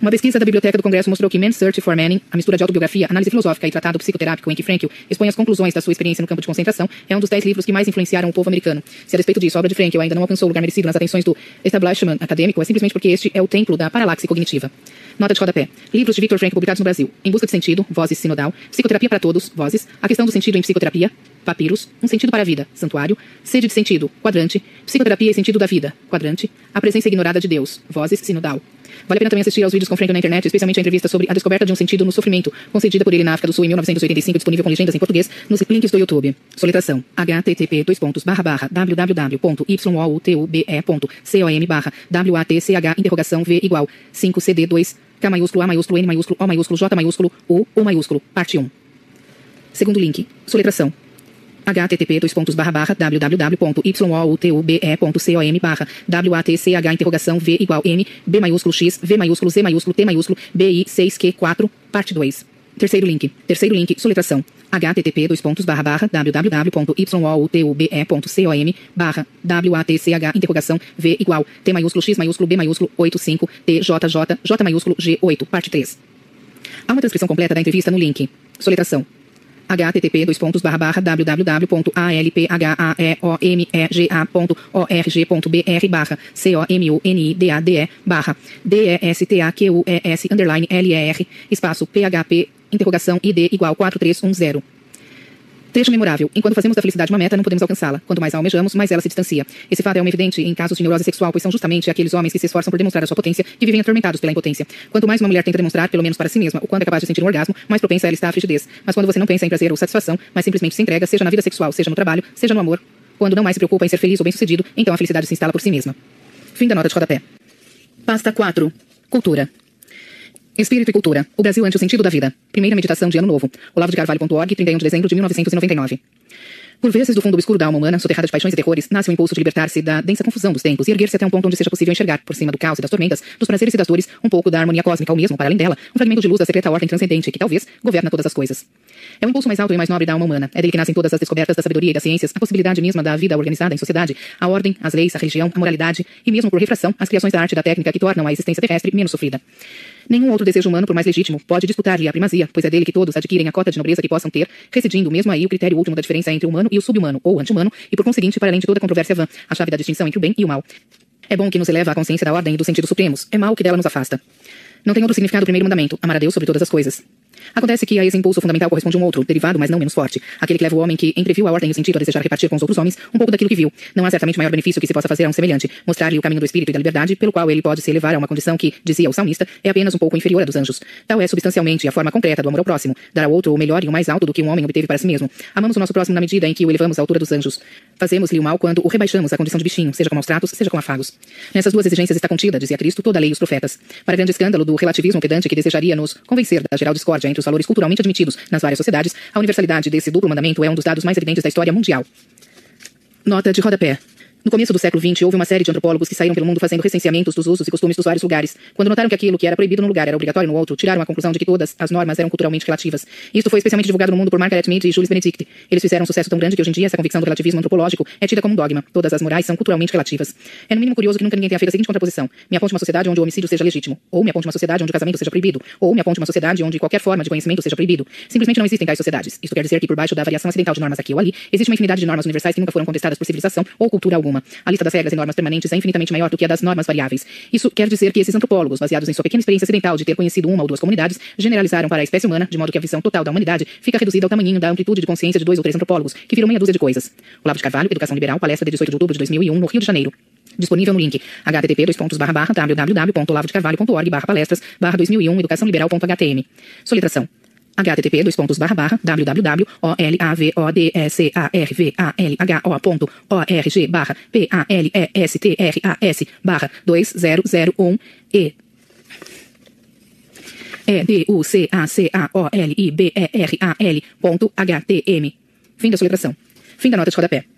Uma pesquisa da Biblioteca do Congresso mostrou que Man's Search for Meaning, a mistura de autobiografia, análise filosófica e tratado psicoterápico em que Frankl expõe as conclusões da sua experiência no campo de concentração, é um dos dez livros que mais influenciaram o povo americano. Se a respeito disso a obra de Frankl ainda não alcançou o lugar merecido nas atenções do establishment acadêmico, é simplesmente porque este é o templo da paralaxe cognitiva. Nota de rodapé. Livros de Victor Frankl publicados no Brasil. Em Busca de Sentido, Vozes Sinodal. Psicoterapia para Todos, Vozes. A Questão do Sentido em Psicoterapia, Papiros. Um Sentido para a Vida, Santuário. Sede de Sentido, Quadrante. Psicoterapia e Sentido da Vida, Quadrante. A Presença Ignorada de Deus, Vozes Sinodal. Vale a pena também assistir aos vídeos com Frank na internet, especialmente a entrevista sobre a descoberta de um sentido no sofrimento, concedida por ele na África do Sul em 1985, disponível com legendas em português nos links do YouTube. Soletração: http www.youtube.com barra watch interrogação v igual 5cd2 k maiúsculo a maiúsculo n maiúsculo o maiúsculo j maiúsculo o o maiúsculo parte 1. Segundo link: soletração http www.youtube.com barra watch interrogação v igual m b maiúsculo x v maiúsculo z maiúsculo t maiúsculo bi 6q4 parte 2 Terceiro link. Terceiro link. Soletração. http www.youtube.com barra watch interrogação v igual t maiúsculo x maiúsculo b maiúsculo 85 t j j maiúsculo g8 parte 3. Há uma transcrição completa da entrevista no link. Soletração http dois pontos barra barra www.alphaomega.org.br barra c-o-m-u-n-i-d-a-d-e barra d-e-s-t-a-q-u-e-s underline l-e-r espaço php interrogação id igual 4310 Trecho memorável. Enquanto fazemos da felicidade uma meta, não podemos alcançá-la. Quanto mais a almejamos, mais ela se distancia. Esse fato é uma evidente em casos de neurose sexual, pois são justamente aqueles homens que se esforçam por demonstrar a sua potência que vivem atormentados pela impotência. Quanto mais uma mulher tenta demonstrar, pelo menos para si mesma, o quanto é capaz de sentir um orgasmo, mais propensa ela está à frigidez. Mas quando você não pensa em prazer ou satisfação, mas simplesmente se entrega, seja na vida sexual, seja no trabalho, seja no amor, quando não mais se preocupa em ser feliz ou bem-sucedido, então a felicidade se instala por si mesma. Fim da nota de rodapé. Pasta 4. Cultura. Espírito e Cultura. O Brasil ante o sentido da vida. Primeira meditação de Ano Novo. Olavo de Carvalho.org, 31 de dezembro de 1999. Por vezes, do fundo obscuro da alma humana, soterrada de paixões e terrores, nasce o impulso de libertar-se da densa confusão dos tempos e erguer-se até um ponto onde seja possível enxergar, por cima do caos e das tormentas, dos prazeres e das dores, um pouco da harmonia cósmica, ou mesmo, para além dela, um fragmento de luz da secreta ordem transcendente que, talvez, governa todas as coisas. É o impulso mais alto e mais nobre da alma humana. É dele que nascem todas as descobertas da sabedoria e das ciências, a possibilidade mesma da vida organizada em sociedade, a ordem, as leis, a religião, a moralidade e mesmo por refração, as criações da arte e da técnica que tornam a existência terrestre menos sofrida. Nenhum outro desejo humano, por mais legítimo, pode disputar-lhe a primazia, pois é dele que todos adquirem a cota de nobreza que possam ter, residindo mesmo aí o critério último da diferença entre o humano e o subhumano, ou anti-humano, e por conseguinte, para além de toda controvérsia vã, a chave da distinção entre o bem e o mal. É bom que nos eleva à consciência da ordem e dos sentidos supremos, é mal que dela nos afasta. Não tem outro significado o primeiro mandamento, amar a Deus sobre todas as coisas. Acontece que a esse impulso fundamental corresponde um outro, derivado, mas não menos forte. Aquele que leva o homem que entreviu a ordem e o sentido a desejar repartir com os outros homens um pouco daquilo que viu. Não há certamente maior benefício que se possa fazer a um semelhante. Mostrar-lhe o caminho do espírito e da liberdade, pelo qual ele pode se elevar a uma condição que, dizia o salmista, é apenas um pouco inferior à dos anjos. Tal é substancialmente a forma concreta do amor ao próximo. Dar ao outro o melhor e o mais alto do que um homem obteve para si mesmo. Amamos o nosso próximo na medida em que o elevamos à altura dos anjos. Fazemos-lhe o mal quando o rebaixamos à condição de bichinho, seja com maus tratos, seja com afagos. Nessas duas exigências está contida, dizia Cristo, toda a lei e os profetas. Para grande escândalo do relativismo pedante que desejaria nos convencer da geral discórdia entre os valores culturalmente admitidos nas várias sociedades, a universalidade desse duplo mandamento é um dos dados mais evidentes da história mundial. Nota de rodapé. No começo do século XX, houve uma série de antropólogos que saíram pelo mundo fazendo recenseamentos dos usos e costumes dos vários lugares. Quando notaram que aquilo que era proibido num lugar era obrigatório no outro, tiraram a conclusão de que todas as normas eram culturalmente relativas. Isto foi especialmente divulgado no mundo por Margaret Mead e Jules Benedict. Eles fizeram um sucesso tão grande que hoje em dia essa convicção do relativismo antropológico é tida como um dogma. Todas as morais são culturalmente relativas. É no mínimo curioso que nunca ninguém tenha feito a seguinte contraposição. Me aponte uma sociedade onde o homicídio seja legítimo. Ou me aponte uma sociedade onde o casamento seja proibido. Ou me aponte uma sociedade onde qualquer forma de conhecimento seja proibido. Simplesmente não existem tais sociedades. Isto quer dizer que por baixo da variação acidental de normas aqui ou ali, existe uma infinidade de normas universais que nunca foram contestadas por civilização ou cultura alguma. A lista das regras e normas permanentes é infinitamente maior do que a das normas variáveis. Isso quer dizer que esses antropólogos, baseados em sua pequena experiência acidental de ter conhecido uma ou duas comunidades, generalizaram para a espécie humana, de modo que a visão total da humanidade fica reduzida ao tamanho da amplitude de consciência de dois ou três antropólogos, que viram meia dúzia de coisas. Olavo de Carvalho, Educação Liberal, palestra de 18 de outubro de 2001, no Rio de Janeiro. Disponível no link http www.lavodicarvalho.org palestras 2001 educação liberal.htm. Soletração http dois pontos barra barra www.olavodescarvalho.org barra palestras barra 2001 e e D U C A C A O L I B E R A L ponto H T M. Fim da soletração. Fim da nota de rodapé.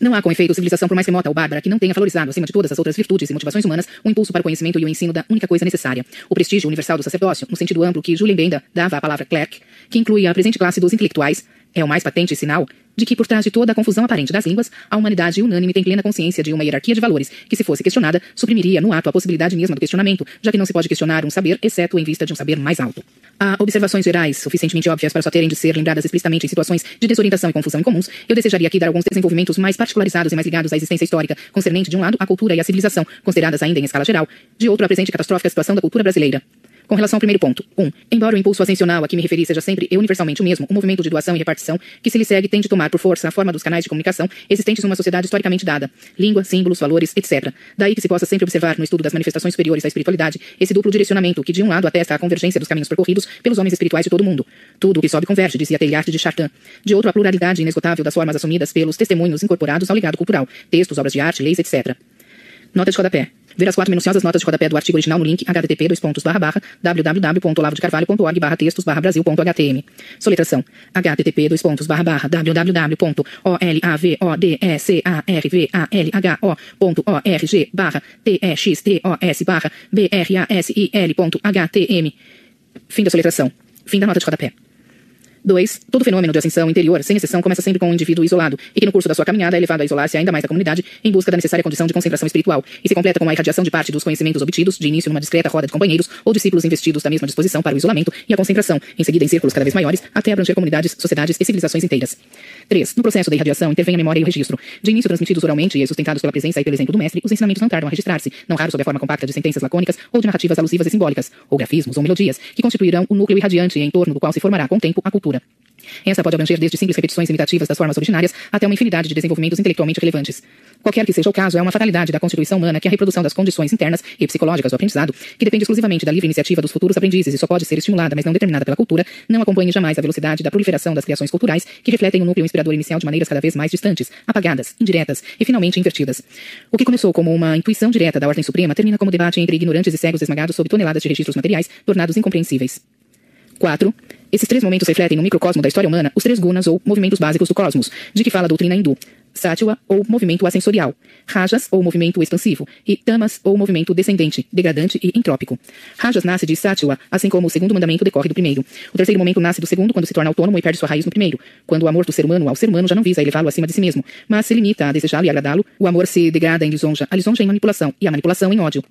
Não há com efeito civilização por mais remota ou bárbara que não tenha valorizado, acima de todas as outras virtudes e motivações humanas, o impulso para o conhecimento e o ensino da única coisa necessária, o prestígio universal do sacerdócio, no sentido amplo que Julian Benda dava à palavra clerk, que inclui a presente classe dos intelectuais, é o mais patente sinal de que, por trás de toda a confusão aparente das línguas, a humanidade unânime tem plena consciência de uma hierarquia de valores que, se fosse questionada, suprimiria no ato a possibilidade mesma do questionamento, já que não se pode questionar um saber, exceto em vista de um saber mais alto. Há observações gerais, suficientemente óbvias para só terem de ser lembradas explicitamente em situações de desorientação e confusão incomuns, eu desejaria aqui dar alguns desenvolvimentos mais particularizados e mais ligados à existência histórica, concernente de um lado a cultura e a civilização, consideradas ainda em escala geral, de outro a presente catastrófica situação da cultura brasileira. Com relação ao primeiro ponto. 1. Um, embora o impulso ascensional a que me referi seja sempre e universalmente o mesmo, o movimento de doação e repartição que se lhe segue tem de tomar por força a forma dos canais de comunicação existentes numa sociedade historicamente dada. Língua, símbolos, valores, etc. Daí que se possa sempre observar no estudo das manifestações superiores da espiritualidade esse duplo direcionamento que de um lado atesta a convergência dos caminhos percorridos pelos homens espirituais de todo o mundo. Tudo o que sobe converge, dizia Teilhard de Chartin. De outro, a pluralidade inesgotável das formas assumidas pelos testemunhos incorporados ao legado cultural, textos, obras de arte, leis, etc. Nota de rodapé. Ver as quatro minuciosas notas de rodapé do artigo original no link http www.olavodecarvalho.org textos brasil.htm. Soletração http www.olavodecarvalho.org barra textos barra brasil.htm. Fim da soletração. Fim da nota de rodapé. 2. Todo fenômeno de ascensão interior, sem exceção, começa sempre com um indivíduo isolado, e que no curso da sua caminhada é levado a isolar-se ainda mais da comunidade em busca da necessária condição de concentração espiritual, e se completa com a irradiação de parte dos conhecimentos obtidos, de início numa discreta roda de companheiros ou discípulos investidos da mesma disposição para o isolamento e a concentração, em seguida em círculos cada vez maiores, até abranger comunidades, sociedades e civilizações inteiras. 3. No processo da irradiação intervém a memória e o registro. De início transmitidos oralmente e sustentados pela presença e pelo exemplo do mestre, os ensinamentos não tardam a registrar-se, não raro sob a forma compacta de sentenças lacônicas ou de narrativas alusivas e simbólicas, ou grafismos ou melodias, que constituirão o núcleo irradiante em torno do qual se formará com o tempo a cultura. Essa pode abranger desde simples repetições imitativas das formas originárias até uma infinidade de desenvolvimentos intelectualmente relevantes. Qualquer que seja o caso, é uma fatalidade da constituição humana que a reprodução das condições internas e psicológicas do aprendizado, que depende exclusivamente da livre iniciativa dos futuros aprendizes e só pode ser estimulada, mas não determinada pela cultura, não acompanhe jamais a velocidade da proliferação das criações culturais que refletem o núcleo inspirador inicial de maneiras cada vez mais distantes, apagadas, indiretas e finalmente invertidas. O que começou como uma intuição direta da ordem suprema termina como debate entre ignorantes e cegos esmagados sob toneladas de registros materiais, tornados incompreensíveis. 4. Esses três momentos refletem no microcosmo da história humana os três gunas ou movimentos básicos do cosmos, de que fala a doutrina hindu. Sátiva, ou movimento ascensorial, Rajas, ou movimento expansivo, e Tamas, ou movimento descendente, degradante e entrópico. Rajas nasce de Sátiva, assim como o segundo mandamento decorre do primeiro. O terceiro momento nasce do segundo quando se torna autônomo e perde sua raiz no primeiro. Quando o amor do ser humano ao ser humano já não visa elevá-lo acima de si mesmo, mas se limita a desejá-lo e agradá-lo, o amor se degrada em lisonja, a lisonja em manipulação, e a manipulação em ódio.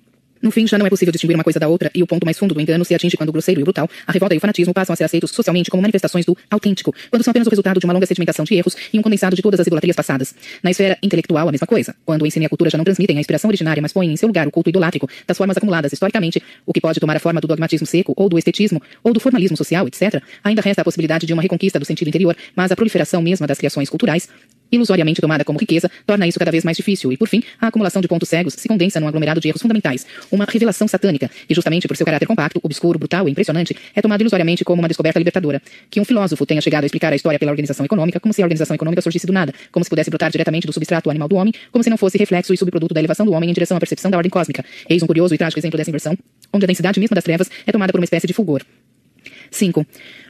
No fim, já não é possível distinguir uma coisa da outra, e o ponto mais fundo do engano se atinge quando o grosseiro e o brutal, a revolta e o fanatismo passam a ser aceitos socialmente como manifestações do autêntico, quando são apenas o resultado de uma longa sedimentação de erros e um condensado de todas as idolatrias passadas. Na esfera intelectual, a mesma coisa. Quando o ensino e a cultura já não transmitem a inspiração originária, mas põem em seu lugar o culto idolátrico das formas acumuladas historicamente, o que pode tomar a forma do dogmatismo seco, ou do estetismo, ou do formalismo social, etc., ainda resta a possibilidade de uma reconquista do sentido interior, mas a proliferação mesma das criações culturais ilusoriamente tomada como riqueza, torna isso cada vez mais difícil e, por fim, a acumulação de pontos cegos se condensa num aglomerado de erros fundamentais, uma revelação satânica, e justamente por seu caráter compacto, obscuro, brutal e impressionante, é tomado ilusoriamente como uma descoberta libertadora. Que um filósofo tenha chegado a explicar a história pela organização econômica, como se a organização econômica surgisse do nada, como se pudesse brotar diretamente do substrato animal do homem, como se não fosse reflexo e subproduto da elevação do homem em direção à percepção da ordem cósmica. Eis um curioso e trágico exemplo dessa inversão, onde a densidade mesma das trevas é tomada por uma espécie de fulgor. 5.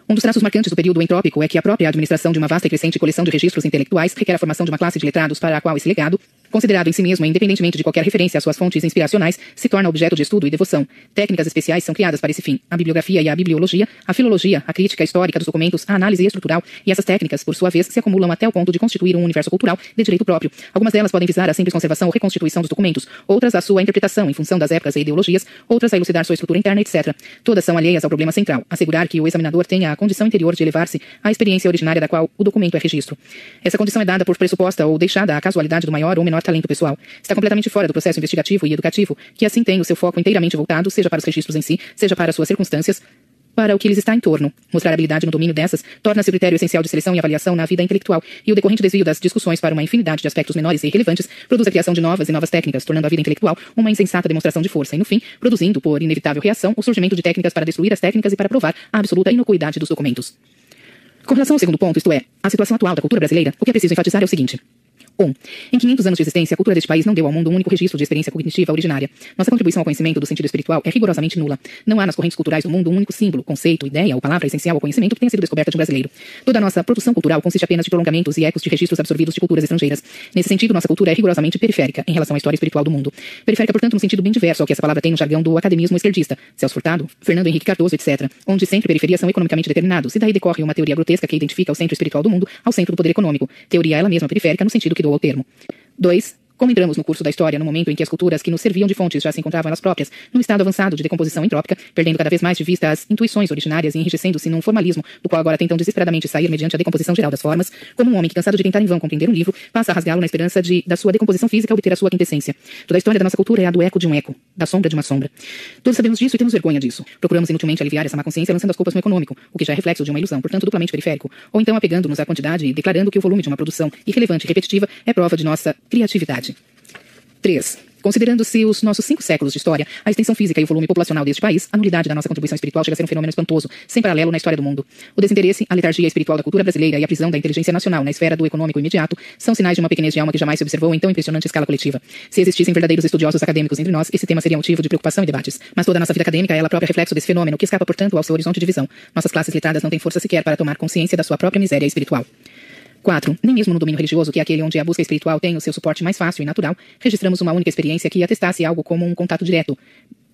Um dos traços marcantes do período entrópico é que a própria administração de uma vasta e crescente coleção de registros intelectuais requer a formação de uma classe de letrados para a qual esse legado, considerado em si mesmo independentemente de qualquer referência às suas fontes inspiracionais, se torna objeto de estudo e devoção. Técnicas especiais são criadas para esse fim: a bibliografia e a bibliologia, a filologia, a crítica histórica dos documentos, a análise estrutural, e essas técnicas, por sua vez, se acumulam até o ponto de constituir um universo cultural de direito próprio. Algumas delas podem visar a simples conservação ou reconstituição dos documentos, outras a sua interpretação em função das épocas e ideologias, outras a elucidar sua estrutura interna, etc. Todas são alheias ao problema central: assegurar que o examinador tenha a condição interior de elevar-se à experiência originária da qual o documento é registro. Essa condição é dada por pressuposta ou deixada à casualidade do maior ou menor talento pessoal. Está completamente fora do processo investigativo e educativo, que assim tem o seu foco inteiramente voltado, seja para os registros em si, seja para suas circunstâncias, para o que lhes está em torno. Mostrar habilidade no domínio dessas torna-se o critério essencial de seleção e avaliação na vida intelectual, e o decorrente desvio das discussões para uma infinidade de aspectos menores e irrelevantes produz a criação de novas e novas técnicas, tornando a vida intelectual uma insensata demonstração de força, e no fim, produzindo, por inevitável reação, o surgimento de técnicas para destruir as técnicas e para provar a absoluta inocuidade dos documentos. Com relação ao segundo ponto, isto é, a situação atual da cultura brasileira, o que é preciso enfatizar é o seguinte. 1. Em 500 anos de existência, a cultura deste país não deu ao mundo um único registro de experiência cognitiva originária. Nossa contribuição ao conhecimento do sentido espiritual é rigorosamente nula. Não há nas correntes culturais do mundo um único símbolo, conceito, ideia ou palavra essencial ao conhecimento que tenha sido descoberta de um brasileiro. Toda a nossa produção cultural consiste apenas de prolongamentos e ecos de registros absorvidos de culturas estrangeiras. Nesse sentido, nossa cultura é rigorosamente periférica em relação à história espiritual do mundo. Periférica, portanto, no sentido bem diverso ao que essa palavra tem no jargão do academismo esquerdista, Celso Furtado, Fernando Henrique Cardoso, etc., onde sempre periferias são economicamente determinados, e daí decorre uma teoria grotesca que identifica o centro espiritual do mundo ao centro do poder econômico. Teoria ela mesma periférica no sentido que dou ao termo. 2. Como entramos no curso da história no momento em que as culturas que nos serviam de fontes já se encontravam elas próprias, num estado avançado de decomposição entrópica, perdendo cada vez mais de vista as intuições originárias e enriquecendo-se num formalismo do qual agora tentam desesperadamente sair mediante a decomposição geral das formas, como um homem que, cansado de tentar em vão compreender um livro, passa a rasgá-lo na esperança de, da sua decomposição física, obter a sua quintessência. Toda a história da nossa cultura é a do eco de um eco, da sombra de uma sombra. Todos sabemos disso e temos vergonha disso. Procuramos inutilmente aliviar essa má consciência lançando as culpas no econômico, o que já é reflexo de uma ilusão, portanto duplamente periférico, ou então apegando-nos à quantidade e declarando que o volume de uma produção irrelevante e repetitiva é prova de nossa criatividade. 3. Considerando-se os nossos cinco séculos de história, a extensão física e o volume populacional deste país, a nulidade da nossa contribuição espiritual chega a ser um fenômeno espantoso, sem paralelo na história do mundo. O desinteresse, a letargia espiritual da cultura brasileira e a prisão da inteligência nacional na esfera do econômico imediato são sinais de uma pequenez de alma que jamais se observou em tão impressionante escala coletiva. Se existissem verdadeiros estudiosos acadêmicos entre nós, esse tema seria motivo de preocupação e debates. Mas toda a nossa vida acadêmica é ela própria reflexo desse fenômeno, que escapa, portanto, ao seu horizonte de visão. Nossas classes letradas não têm força sequer para tomar consciência da sua própria miséria espiritual. 4. Nem mesmo no domínio religioso, que é aquele onde a busca espiritual tem o seu suporte mais fácil e natural, registramos uma única experiência que atestasse algo como um contato direto,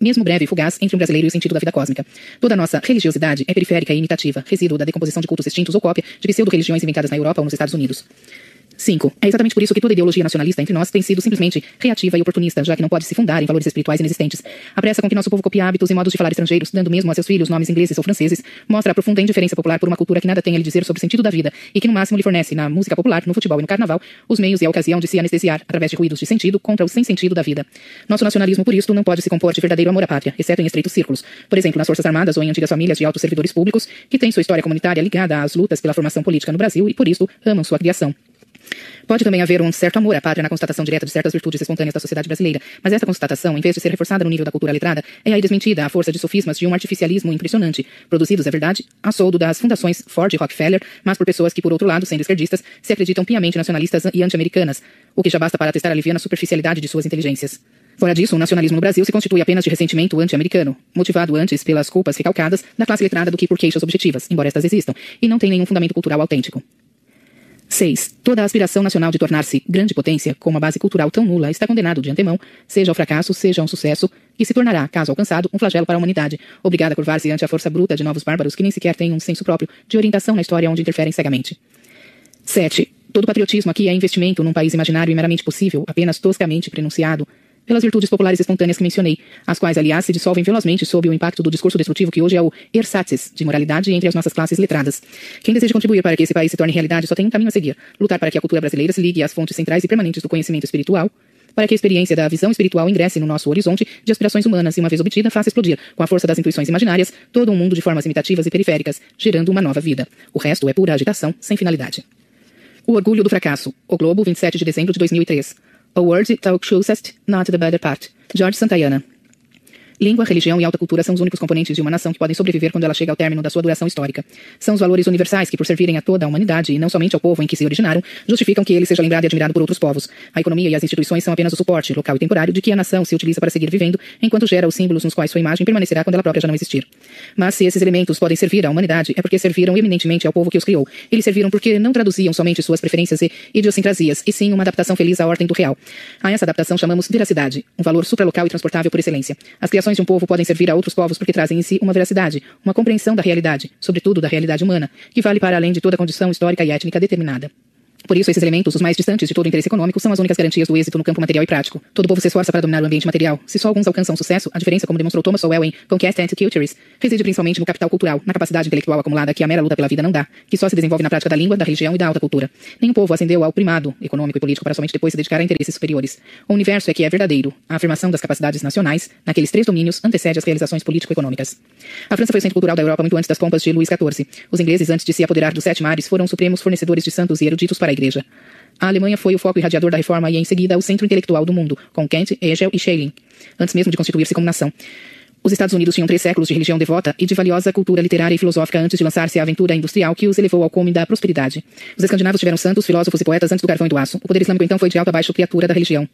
mesmo breve e fugaz, entre um brasileiro e o sentido da vida cósmica. Toda a nossa religiosidade é periférica e imitativa, resíduo da decomposição de cultos extintos ou cópia de pseudo-religiões inventadas na Europa ou nos Estados Unidos. 5. É exatamente por isso que toda ideologia nacionalista entre nós tem sido simplesmente reativa e oportunista, já que não pode se fundar em valores espirituais inexistentes. A pressa com que nosso povo copia hábitos e modos de falar estrangeiros, dando mesmo a seus filhos nomes ingleses ou franceses, mostra a profunda indiferença popular por uma cultura que nada tem a lhe dizer sobre o sentido da vida e que no máximo lhe fornece, na música popular, no futebol e no carnaval, os meios e a ocasião de se anestesiar, através de ruídos de sentido, contra o sem sentido da vida. Nosso nacionalismo, por isto, não pode se compor de verdadeiro amor à pátria, exceto em estreitos círculos. Por exemplo, nas Forças Armadas ou em antigas famílias de altos servidores públicos, que têm sua história comunitária ligada às lutas pela formação política no Brasil e, por isso, amam sua criação. Pode também haver um certo amor à pátria na constatação direta de certas virtudes espontâneas da sociedade brasileira, mas essa constatação, em vez de ser reforçada no nível da cultura letrada, é aí desmentida à força de sofismas de um artificialismo impressionante, produzidos, é verdade, a soldo das fundações Ford e Rockefeller, mas por pessoas que, por outro lado, sendo esquerdistas, se acreditam piamente nacionalistas e anti-americanas, o que já basta para atestar a liviana superficialidade de suas inteligências. Fora disso, o nacionalismo no Brasil se constitui apenas de ressentimento anti-americano, motivado antes pelas culpas recalcadas da classe letrada do que por queixas objetivas, embora estas existam, e não tem nenhum fundamento cultural autêntico. 6. Toda a aspiração nacional de tornar-se grande potência, com uma base cultural tão nula, está condenado de antemão, seja ao fracasso, seja a um sucesso, e se tornará, caso alcançado, um flagelo para a humanidade, obrigada a curvar-se ante a força bruta de novos bárbaros que nem sequer têm um senso próprio de orientação na história onde interferem cegamente. 7. Todo patriotismo aqui é investimento num país imaginário e meramente possível, apenas toscamente pronunciado, pelas virtudes populares espontâneas que mencionei, as quais, aliás, se dissolvem velozmente sob o impacto do discurso destrutivo que hoje é o ersatz de moralidade entre as nossas classes letradas. Quem deseja contribuir para que esse país se torne realidade só tem um caminho a seguir: lutar para que a cultura brasileira se ligue às fontes centrais e permanentes do conhecimento espiritual, para que a experiência da visão espiritual ingresse no nosso horizonte de aspirações humanas e, uma vez obtida, faça explodir, com a força das intuições imaginárias, todo um mundo de formas imitativas e periféricas, gerando uma nova vida. O resto é pura agitação, sem finalidade. O Orgulho do Fracasso. O Globo, 27 de dezembro de 2003. awards it talk shows as not the better part. George Santayana. Língua, religião e alta cultura são os únicos componentes de uma nação que podem sobreviver quando ela chega ao término da sua duração histórica. São os valores universais que, por servirem a toda a humanidade e não somente ao povo em que se originaram, justificam que ele seja lembrado e admirado por outros povos. A economia e as instituições são apenas o suporte, local e temporário, de que a nação se utiliza para seguir vivendo, enquanto gera os símbolos nos quais sua imagem permanecerá quando ela própria já não existir. Mas se esses elementos podem servir à humanidade, é porque serviram eminentemente ao povo que os criou. Eles serviram porque não traduziam somente suas preferências e idiosincrasias, e sim uma adaptação feliz à ordem do real. A essa adaptação chamamos veracidade, um valor supralocal e transportável por excelência. As criações de um povo podem servir a outros povos porque trazem em si uma veracidade, uma compreensão da realidade, sobretudo da realidade humana, que vale para além de toda condição histórica e étnica determinada. Por isso, esses elementos, os mais distantes de todo interesse econômico, são as únicas garantias do êxito no campo material e prático. Todo povo se esforça para dominar o ambiente material. Se só alguns alcançam sucesso, a diferença, como demonstrou Thomas Sowell em Conquest and Cultures, reside principalmente no capital cultural, na capacidade intelectual acumulada que a mera luta pela vida não dá, que só se desenvolve na prática da língua, da religião e da alta cultura. Nenhum povo ascendeu ao primado econômico e político para somente depois se dedicar a interesses superiores. O universo é que é verdadeiro. A afirmação das capacidades nacionais, naqueles três domínios, antecede as realizações político-econômicas. A França foi o centro cultural da Europa muito antes das pompas de Luís XIV. Os ingleses, antes de se apoderar dos sete mares, foram os supremos fornecedores de santos e eruditos para a igreja. A Alemanha foi o foco irradiador da reforma e, em seguida, o centro intelectual do mundo, com Kant, Hegel e Schelling, antes mesmo de constituir-se como nação. Os Estados Unidos tinham três séculos de religião devota e de valiosa cultura literária e filosófica antes de lançar-se à aventura industrial que os elevou ao cume da prosperidade. Os escandinavos tiveram santos, filósofos e poetas antes do carvão e do aço. O poder islâmico, então, foi de alto a baixo criatura da religião.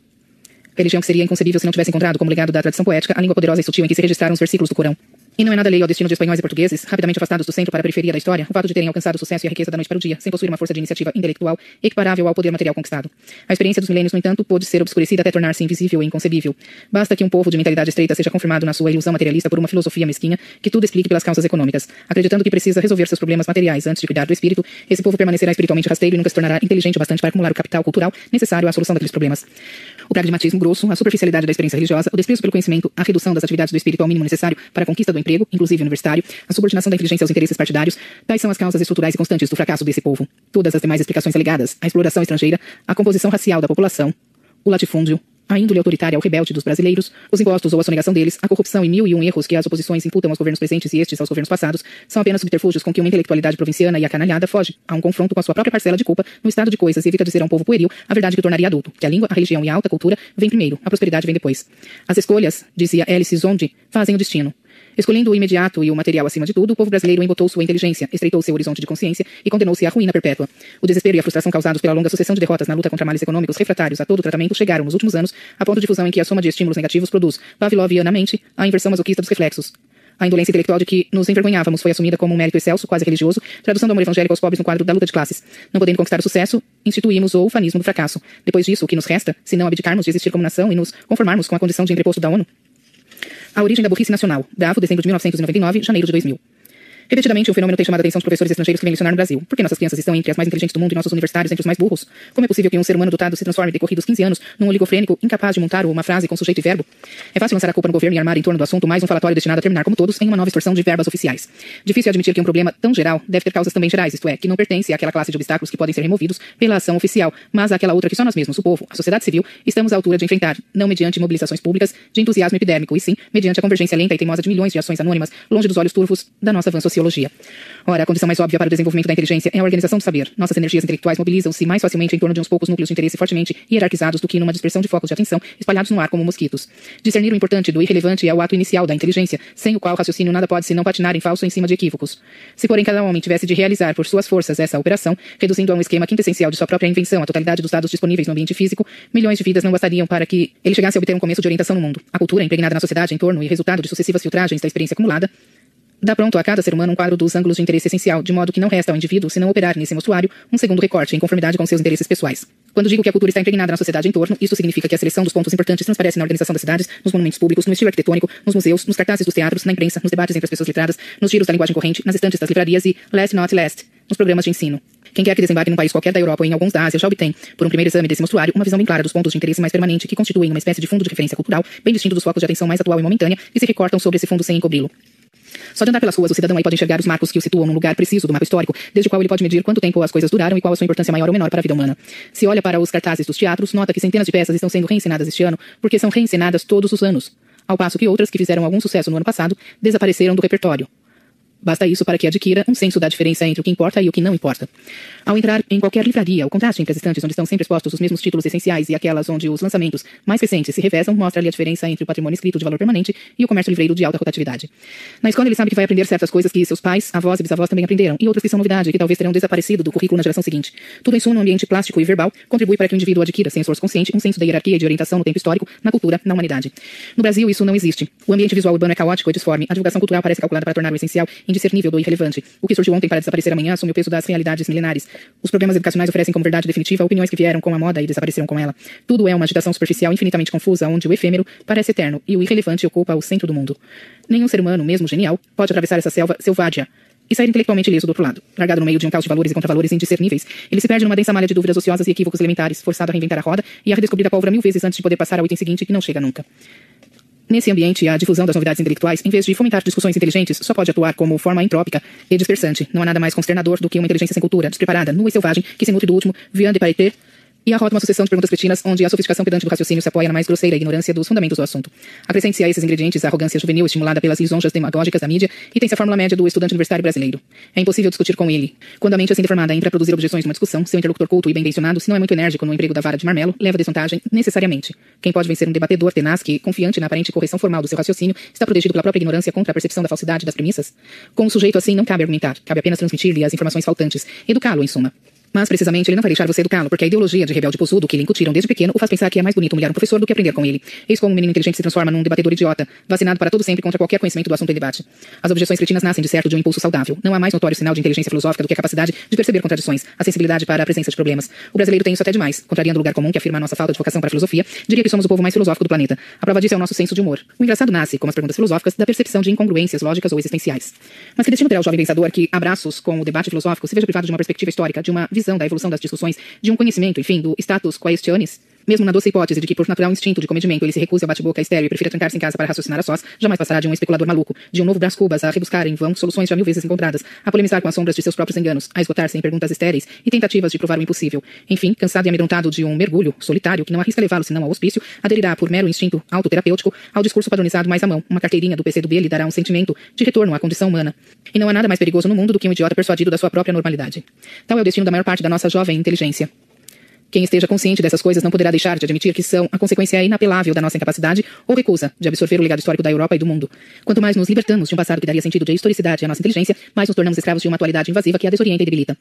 Religião que seria inconcebível se não tivesse encontrado como legado da tradição poética a língua poderosa e sutil em que se registraram os versículos do Corão. E não é nada lei ao destino de espanhóis e portugueses, rapidamente afastados do centro para a periferia da história, o fato de terem alcançado sucesso e a riqueza da noite para o dia, sem possuir uma força de iniciativa intelectual equiparável ao poder material conquistado. A experiência dos milênios, no entanto, pôde ser obscurecida até tornar-se invisível e inconcebível. Basta que um povo de mentalidade estreita seja confirmado na sua ilusão materialista por uma filosofia mesquinha que tudo explique pelas causas econômicas. Acreditando que precisa resolver seus problemas materiais antes de cuidar do espírito, esse povo permanecerá espiritualmente rasteiro e nunca se tornará inteligente o bastante para acumular o capital cultural necessário à solução daqueles problemas. O pragmatismo grosso, a superficialidade da experiência religiosa, o desprezo pelo conhecimento, a redução das atividades do espírito ao mínimo necessário para a conquista do emprego, inclusive universitário, a subordinação da inteligência aos interesses partidários, tais são as causas estruturais e constantes do fracasso desse povo. Todas as demais explicações alegadas, a exploração estrangeira, a composição racial da população, o latifúndio, a índole autoritária ao rebelde dos brasileiros, os impostos ou a sonegação deles, a corrupção e mil e um erros que as oposições imputam aos governos presentes e estes aos governos passados, são apenas subterfúgios com que uma intelectualidade provinciana e acanalhada foge a um confronto com a sua própria parcela de culpa no estado de coisas e evita dizer a um povo pueril a verdade que o tornaria adulto, que a língua, a religião e a alta cultura vêm primeiro, a prosperidade vem depois. As escolhas, dizia Alice Zonde, fazem o destino. Escolhendo o imediato e o material acima de tudo, o povo brasileiro embotou sua inteligência, estreitou seu horizonte de consciência e condenou-se à ruína perpétua. O desespero e a frustração causados pela longa sucessão de derrotas na luta contra males econômicos refratários a todo tratamento chegaram nos últimos anos a ponto de fusão em que a soma de estímulos negativos produz, pavlovianamente, a inversão masoquista dos reflexos. A indolência intelectual de que nos envergonhávamos foi assumida como um mérito excelso, quase religioso, tradução do amor evangélico aos pobres no quadro da luta de classes. Não podendo conquistar o sucesso, instituímos o ufanismo do fracasso. Depois disso, o que nos resta, se não abdicarmos de existir como nação e nos conformarmos com a condição de entreposto da ONU? A origem da burrice nacional. Bravo, dezembro de 1999, janeiro de 2000. Repetidamente, o fenômeno tem chamado a atenção dos professores estrangeiros que vêm lecionar no Brasil. Por que nossas crianças estão entre as mais inteligentes do mundo e nossos universitários entre os mais burros? Como é possível que um ser humano dotado se transforme, decorridos 15 anos, num oligofrênico incapaz de montar uma frase com sujeito e verbo? É fácil lançar a culpa no governo e armar em torno do assunto mais um falatório destinado a terminar, como todos, em uma nova extorsão de verbas oficiais. Difícil admitir que um problema tão geral deve ter causas também gerais, isto é, que não pertence àquela classe de obstáculos que podem ser removidos pela ação oficial, mas àquela outra que só nós mesmos, o povo, a sociedade civil, estamos à altura de enfrentar, não mediante mobilizações públicas de entusiasmo epidérmico, e sim mediante a convergência lenta e teimosa de milhões de ações anônimas, longe dos olhos turvos da nossa van sociologia. Ora, a condição mais óbvia para o desenvolvimento da inteligência é a organização do saber. Nossas energias intelectuais mobilizam-se mais facilmente em torno de uns poucos núcleos de interesse fortemente hierarquizados do que numa dispersão de focos de atenção espalhados no ar como mosquitos. Discernir o importante do irrelevante é o ato inicial da inteligência, sem o qual o raciocínio nada pode senão patinar em falso em cima de equívocos. Se porém cada homem tivesse de realizar por suas forças essa operação, reduzindo a um esquema quintessencial de sua própria invenção a totalidade dos dados disponíveis no ambiente físico, milhões de vidas não bastariam para que ele chegasse a obter um começo de orientação no mundo. A cultura impregnada na sociedade em torno e resultado de sucessivas filtragens da experiência acumulada, Dá pronto a cada ser humano um quadro dos ângulos de interesse essencial, de modo que não resta ao indivíduo, se não operar nesse mostruário, um segundo recorte em conformidade com seus interesses pessoais. Quando digo que a cultura está impregnada na sociedade em torno, isso significa que a seleção dos pontos importantes transparece na organização das cidades, nos monumentos públicos, no estilo arquitetônico, nos museus, nos cartazes dos teatros, na imprensa, nos debates entre as pessoas letradas, nos giros da linguagem corrente, nas estantes das livrarias e, last not last, nos programas de ensino. Quem quer que desembarque num país qualquer da Europa ou em alguns da Ásia já obtém, por um primeiro exame desse mostruário, uma visão bem clara dos pontos de interesse mais permanente que constituem uma espécie de fundo de referência cultural, bem distinto dos focos de atenção mais atual e momentânea, que se recortam sobre esse fundo sem encobri-lo. Só de andar pelas ruas, o cidadão aí pode enxergar os marcos que o situam num lugar preciso do mapa histórico, desde o qual ele pode medir quanto tempo as coisas duraram e qual a sua importância maior ou menor para a vida humana. Se olha para os cartazes dos teatros, nota que centenas de peças estão sendo reencenadas este ano, porque são reencenadas todos os anos, ao passo que outras que fizeram algum sucesso no ano passado desapareceram do repertório. Basta isso para que adquira um senso da diferença entre o que importa e o que não importa. Ao entrar em qualquer livraria, o contraste entre as estantes onde estão sempre expostos os mesmos títulos essenciais e aquelas onde os lançamentos mais recentes se revezam mostra-lhe a diferença entre o patrimônio escrito de valor permanente e o comércio livreiro de alta rotatividade. Na escola ele sabe que vai aprender certas coisas que seus pais, avós e bisavós também aprenderam, e outras que são novidade e que talvez terão desaparecido do currículo na geração seguinte. Tudo isso num ambiente plástico e verbal contribui para que o indivíduo adquira, sem esforço consciente, um senso da hierarquia e de orientação no tempo histórico, na cultura, na humanidade. No Brasil isso não existe. O ambiente visual urbano é caótico e disforme. A divulgação cultural parece calculada para tornar o essencial indiscernível do irrelevante o que surgiu ontem para desaparecer amanhã assume o peso das realidades milenares. Os programas educacionais oferecem como verdade definitiva opiniões que vieram com a moda e desapareceram com ela. Tudo é uma agitação superficial infinitamente confusa, onde o efêmero parece eterno e o irrelevante ocupa o centro do mundo. Nenhum ser humano, mesmo genial, pode atravessar essa selva selvagem e sair intelectualmente ileso do outro lado. Largado no meio de um caos de valores e contravalores indiscerníveis, ele se perde numa densa malha de dúvidas ociosas e equívocos elementares, forçado a reinventar a roda e a redescobrir a pólvora mil vezes antes de poder passar ao item seguinte que não chega nunca. Nesse ambiente, a difusão das novidades intelectuais, em vez de fomentar discussões inteligentes, só pode atuar como forma imprópica e dispersante. Não há nada mais consternador do que uma inteligência sem cultura, despreparada, nua e selvagem, que se nutre do último, viande de pareter, e arrota uma sucessão de perguntas cretinas onde a sofisticação pedante do raciocínio se apoia na mais grosseira ignorância dos fundamentos do assunto. Acrescente-se a esses ingredientes a arrogância juvenil estimulada pelas lisonjas demagógicas da mídia e tem-se a fórmula média do estudante universitário brasileiro. É impossível discutir com ele. Quando a mente assim deformada entra a produzir objeções numa discussão, seu interlocutor culto e bem intencionado, se não é muito enérgico no emprego da vara de marmelo, leva desvantagem necessariamente. Quem pode vencer um debatedor tenaz que, confiante na aparente correção formal do seu raciocínio, está protegido pela própria ignorância contra a percepção da falsidade das premissas? Com um sujeito assim não cabe argumentar, cabe apenas transmitir-lhe as informações faltantes, educá-lo em suma. Mas, precisamente, ele não vai deixar você educá-lo, porque a ideologia de rebelde possudo que lhe incutiram desde pequeno o faz pensar que é mais bonito humilhar um professor do que aprender com ele. Eis como um menino inteligente se transforma num debatedor idiota, vacinado para todo sempre contra qualquer conhecimento do assunto em debate. As objeções cretinas nascem, de certo, de um impulso saudável. Não há mais notório sinal de inteligência filosófica do que a capacidade de perceber contradições, a sensibilidade para a presença de problemas. O brasileiro tem isso até demais, contrariando o lugar comum que afirma a nossa falta de vocação para a filosofia, diria que somos o povo mais filosófico do planeta. A prova disso é o nosso senso de humor. O engraçado nasce, como as perguntas filosóficas, da percepção de incongruências lógicas ou existenciais. Mas que destino terá o jovem pensador que, abraços com o debate filosófico, se veja privado de uma perspectiva histórica, de uma visão da evolução das discussões, de um conhecimento, enfim, do status quaestionis, mesmo na doce hipótese de que, por natural instinto de comedimento, ele se recuse ao bate-boca estéreo e prefira trancar-se em casa para raciocinar a sós, jamais passará de um especulador maluco, de um novo Brás Cubas a rebuscar em vão soluções já mil vezes encontradas, a polemizar com as sombras de seus próprios enganos, a esgotar-se em perguntas estéreis e tentativas de provar o impossível. Enfim, cansado e amedrontado de um mergulho solitário que não arrisca levá-lo senão ao hospício, aderirá por mero instinto autoterapêutico ao discurso padronizado mais à mão. Uma carteirinha do PCdoB lhe dará um sentimento de retorno à condição humana. E não há nada mais perigoso no mundo do que um idiota persuadido da sua própria normalidade. Tal é o destino da maior parte da nossa jovem inteligência. Quem esteja consciente dessas coisas não poderá deixar de admitir que são a consequência inapelável da nossa incapacidade ou recusa de absorver o legado histórico da Europa e do mundo. Quanto mais nos libertamos de um passado que daria sentido de historicidade à nossa inteligência, mais nos tornamos escravos de uma atualidade invasiva que a desorienta e debilita.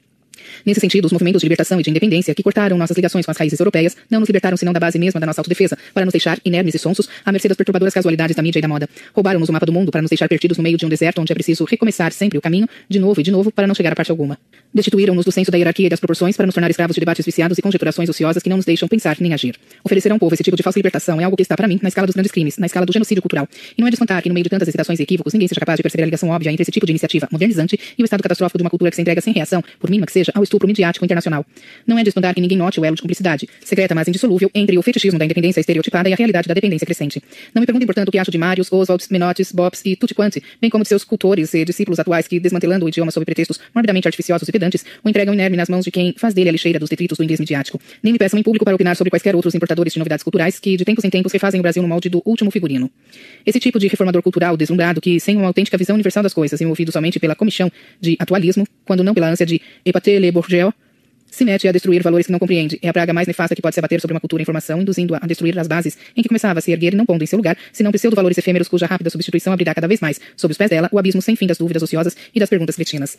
Nesse sentido, os movimentos de libertação e de independência que cortaram nossas ligações com as raízes europeias não nos libertaram senão da base mesma da nossa autodefesa, para nos deixar inermes e sonsos à mercê das perturbadoras casualidades da mídia e da moda. Roubaram-nos o mapa do mundo para nos deixar perdidos no meio de um deserto onde é preciso recomeçar sempre o caminho, de novo e de novo, para não chegar a parte alguma. Destituíram-nos do senso da hierarquia e das proporções para nos tornar escravos de debates viciados e conjeturações ociosas que não nos deixam pensar nem agir. Oferecer a um povo esse tipo de falsa libertação é algo que está para mim na escala dos grandes crimes, na escala do genocídio cultural. E não é de espantar que no meio de tantas hesitações e equívocos ninguém seja capaz de perceber a ligação óbvia entre esse tipo de iniciativa modernizante e o estado catastrófico de uma cultura que se entrega sem reação, por mínima que seja, ao estupro midiático internacional. Não é de espantar que ninguém note o elo de cumplicidade, secreta mas indissolúvel, entre o fetichismo da independência estereotipada e a realidade da dependência crescente. Não me perguntem, portanto, o que acho de Marius, Oswald, Menottes, Bobs e tutti quanti, bem como de seus cultores e discípulos atuais que, desmantelando o idioma sob pretextos morbidamente artificiosos e pedantes, o entregam inerme nas mãos de quem faz dele a lixeira dos detritos do inglês midiático. Nem me peçam em público para opinar sobre quaisquer outros importadores de novidades culturais que, de tempos em tempos, refazem o Brasil no molde do último figurino. Esse tipo de reformador cultural deslumbrado que, sem uma autêntica visão universal das coisas e movido somente pela comichão de atualismo, quando não pela ânsia de épate le bourgeois, se mete a destruir valores que não compreende. É a praga mais nefasta que pode se abater sobre uma cultura em formação, induzindo-a a destruir as bases em que começava a se erguer e não pondo em seu lugar, senão pseudo-valores efêmeros cuja rápida substituição abrirá cada vez mais, sob os pés dela, o abismo sem fim das dúvidas ociosas e das perguntas cretinas.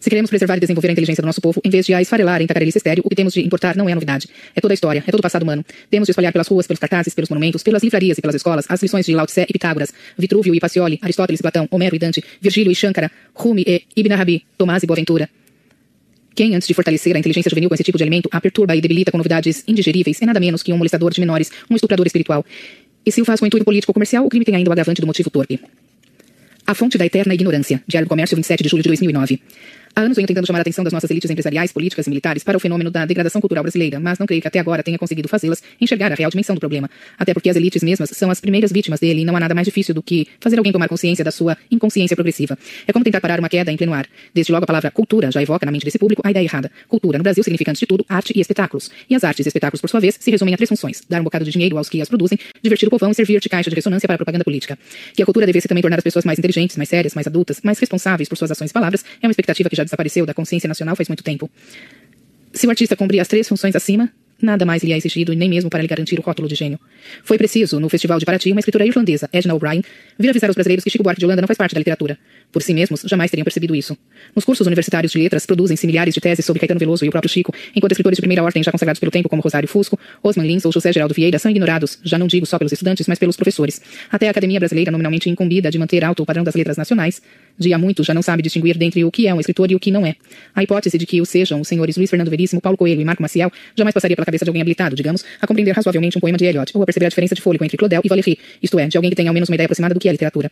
Se queremos preservar e desenvolver a inteligência do nosso povo, em vez de a esfarelar em tacarelice estéreo, o que temos de importar não é novidade. É toda a história, é todo o passado humano. Temos de espalhar pelas ruas, pelos cartazes, pelos monumentos, pelas livrarias e pelas escolas, as lições de Lao Tse e Pitágoras, Vitrúvio e Pacioli, Aristóteles e Platão, Homero e Dante, Virgílio e Shankara, Rumi e Ibn Arabi, Tomás e Boaventura. Quem, antes de fortalecer a inteligência juvenil com esse tipo de alimento, a perturba e debilita com novidades indigeríveis, é nada menos que um molestador de menores, um estuprador espiritual. E se o faz com intuito político ou comercial, o crime tem ainda o agravante do motivo torpe. A fonte da eterna ignorância. Diário do Comércio, 27 de julho de 2009. Há anos venho tentando chamar a atenção das nossas elites empresariais, políticas e militares para o fenômeno da degradação cultural brasileira, mas não creio que até agora tenha conseguido fazê-las enxergar a real dimensão do problema. Até porque as elites mesmas são as primeiras vítimas dele e não há nada mais difícil do que fazer alguém tomar consciência da sua inconsciência progressiva. É como tentar parar uma queda em pleno ar. Desde logo a palavra cultura já evoca na mente desse público a ideia errada. Cultura no Brasil significa antes de tudo arte e espetáculos. E as artes e espetáculos, por sua vez, se resumem a três funções: dar um bocado de dinheiro aos que as produzem, divertir o povão e servir de caixa de ressonância para a propaganda política. Que a cultura devesse também tornar as pessoas mais inteligentes, mais sérias, mais adultas, mais responsáveis por suas ações e palavras é uma expectativa que já desapareceu da consciência nacional faz muito tempo. Se o artista cumprir as três funções acima, nada mais lhe é exigido e nem mesmo para lhe garantir o rótulo de gênio. Foi preciso, no Festival de Paraty, uma escritora irlandesa, Edna O'Brien, vir avisar aos brasileiros que Chico Buarque de Holanda não faz parte da literatura. Por si mesmos, jamais teriam percebido isso. Nos cursos universitários de letras, produzem-se milhares de teses sobre Caetano Veloso e o próprio Chico, enquanto escritores de primeira ordem já consagrados pelo tempo como Rosário Fusco, Osman Lins ou José Geraldo Vieira são ignorados, já não digo só pelos estudantes, mas pelos professores. Até a Academia Brasileira, nominalmente incumbida de manter alto o padrão das letras nacionais, de há muito já não sabe distinguir dentre o que é um escritor e o que não é. A hipótese de que o sejam os senhores Luiz Fernando Veríssimo, Paulo Coelho e Marco Maciel jamais passaria pela cabeça de alguém habilitado, digamos, a compreender razoavelmente um poema de Eliot, ou a perceber a diferença de fôlego entre Claudel e Valéry, isto é, de alguém que tenha ao menos uma ideia aproximada do que é literatura.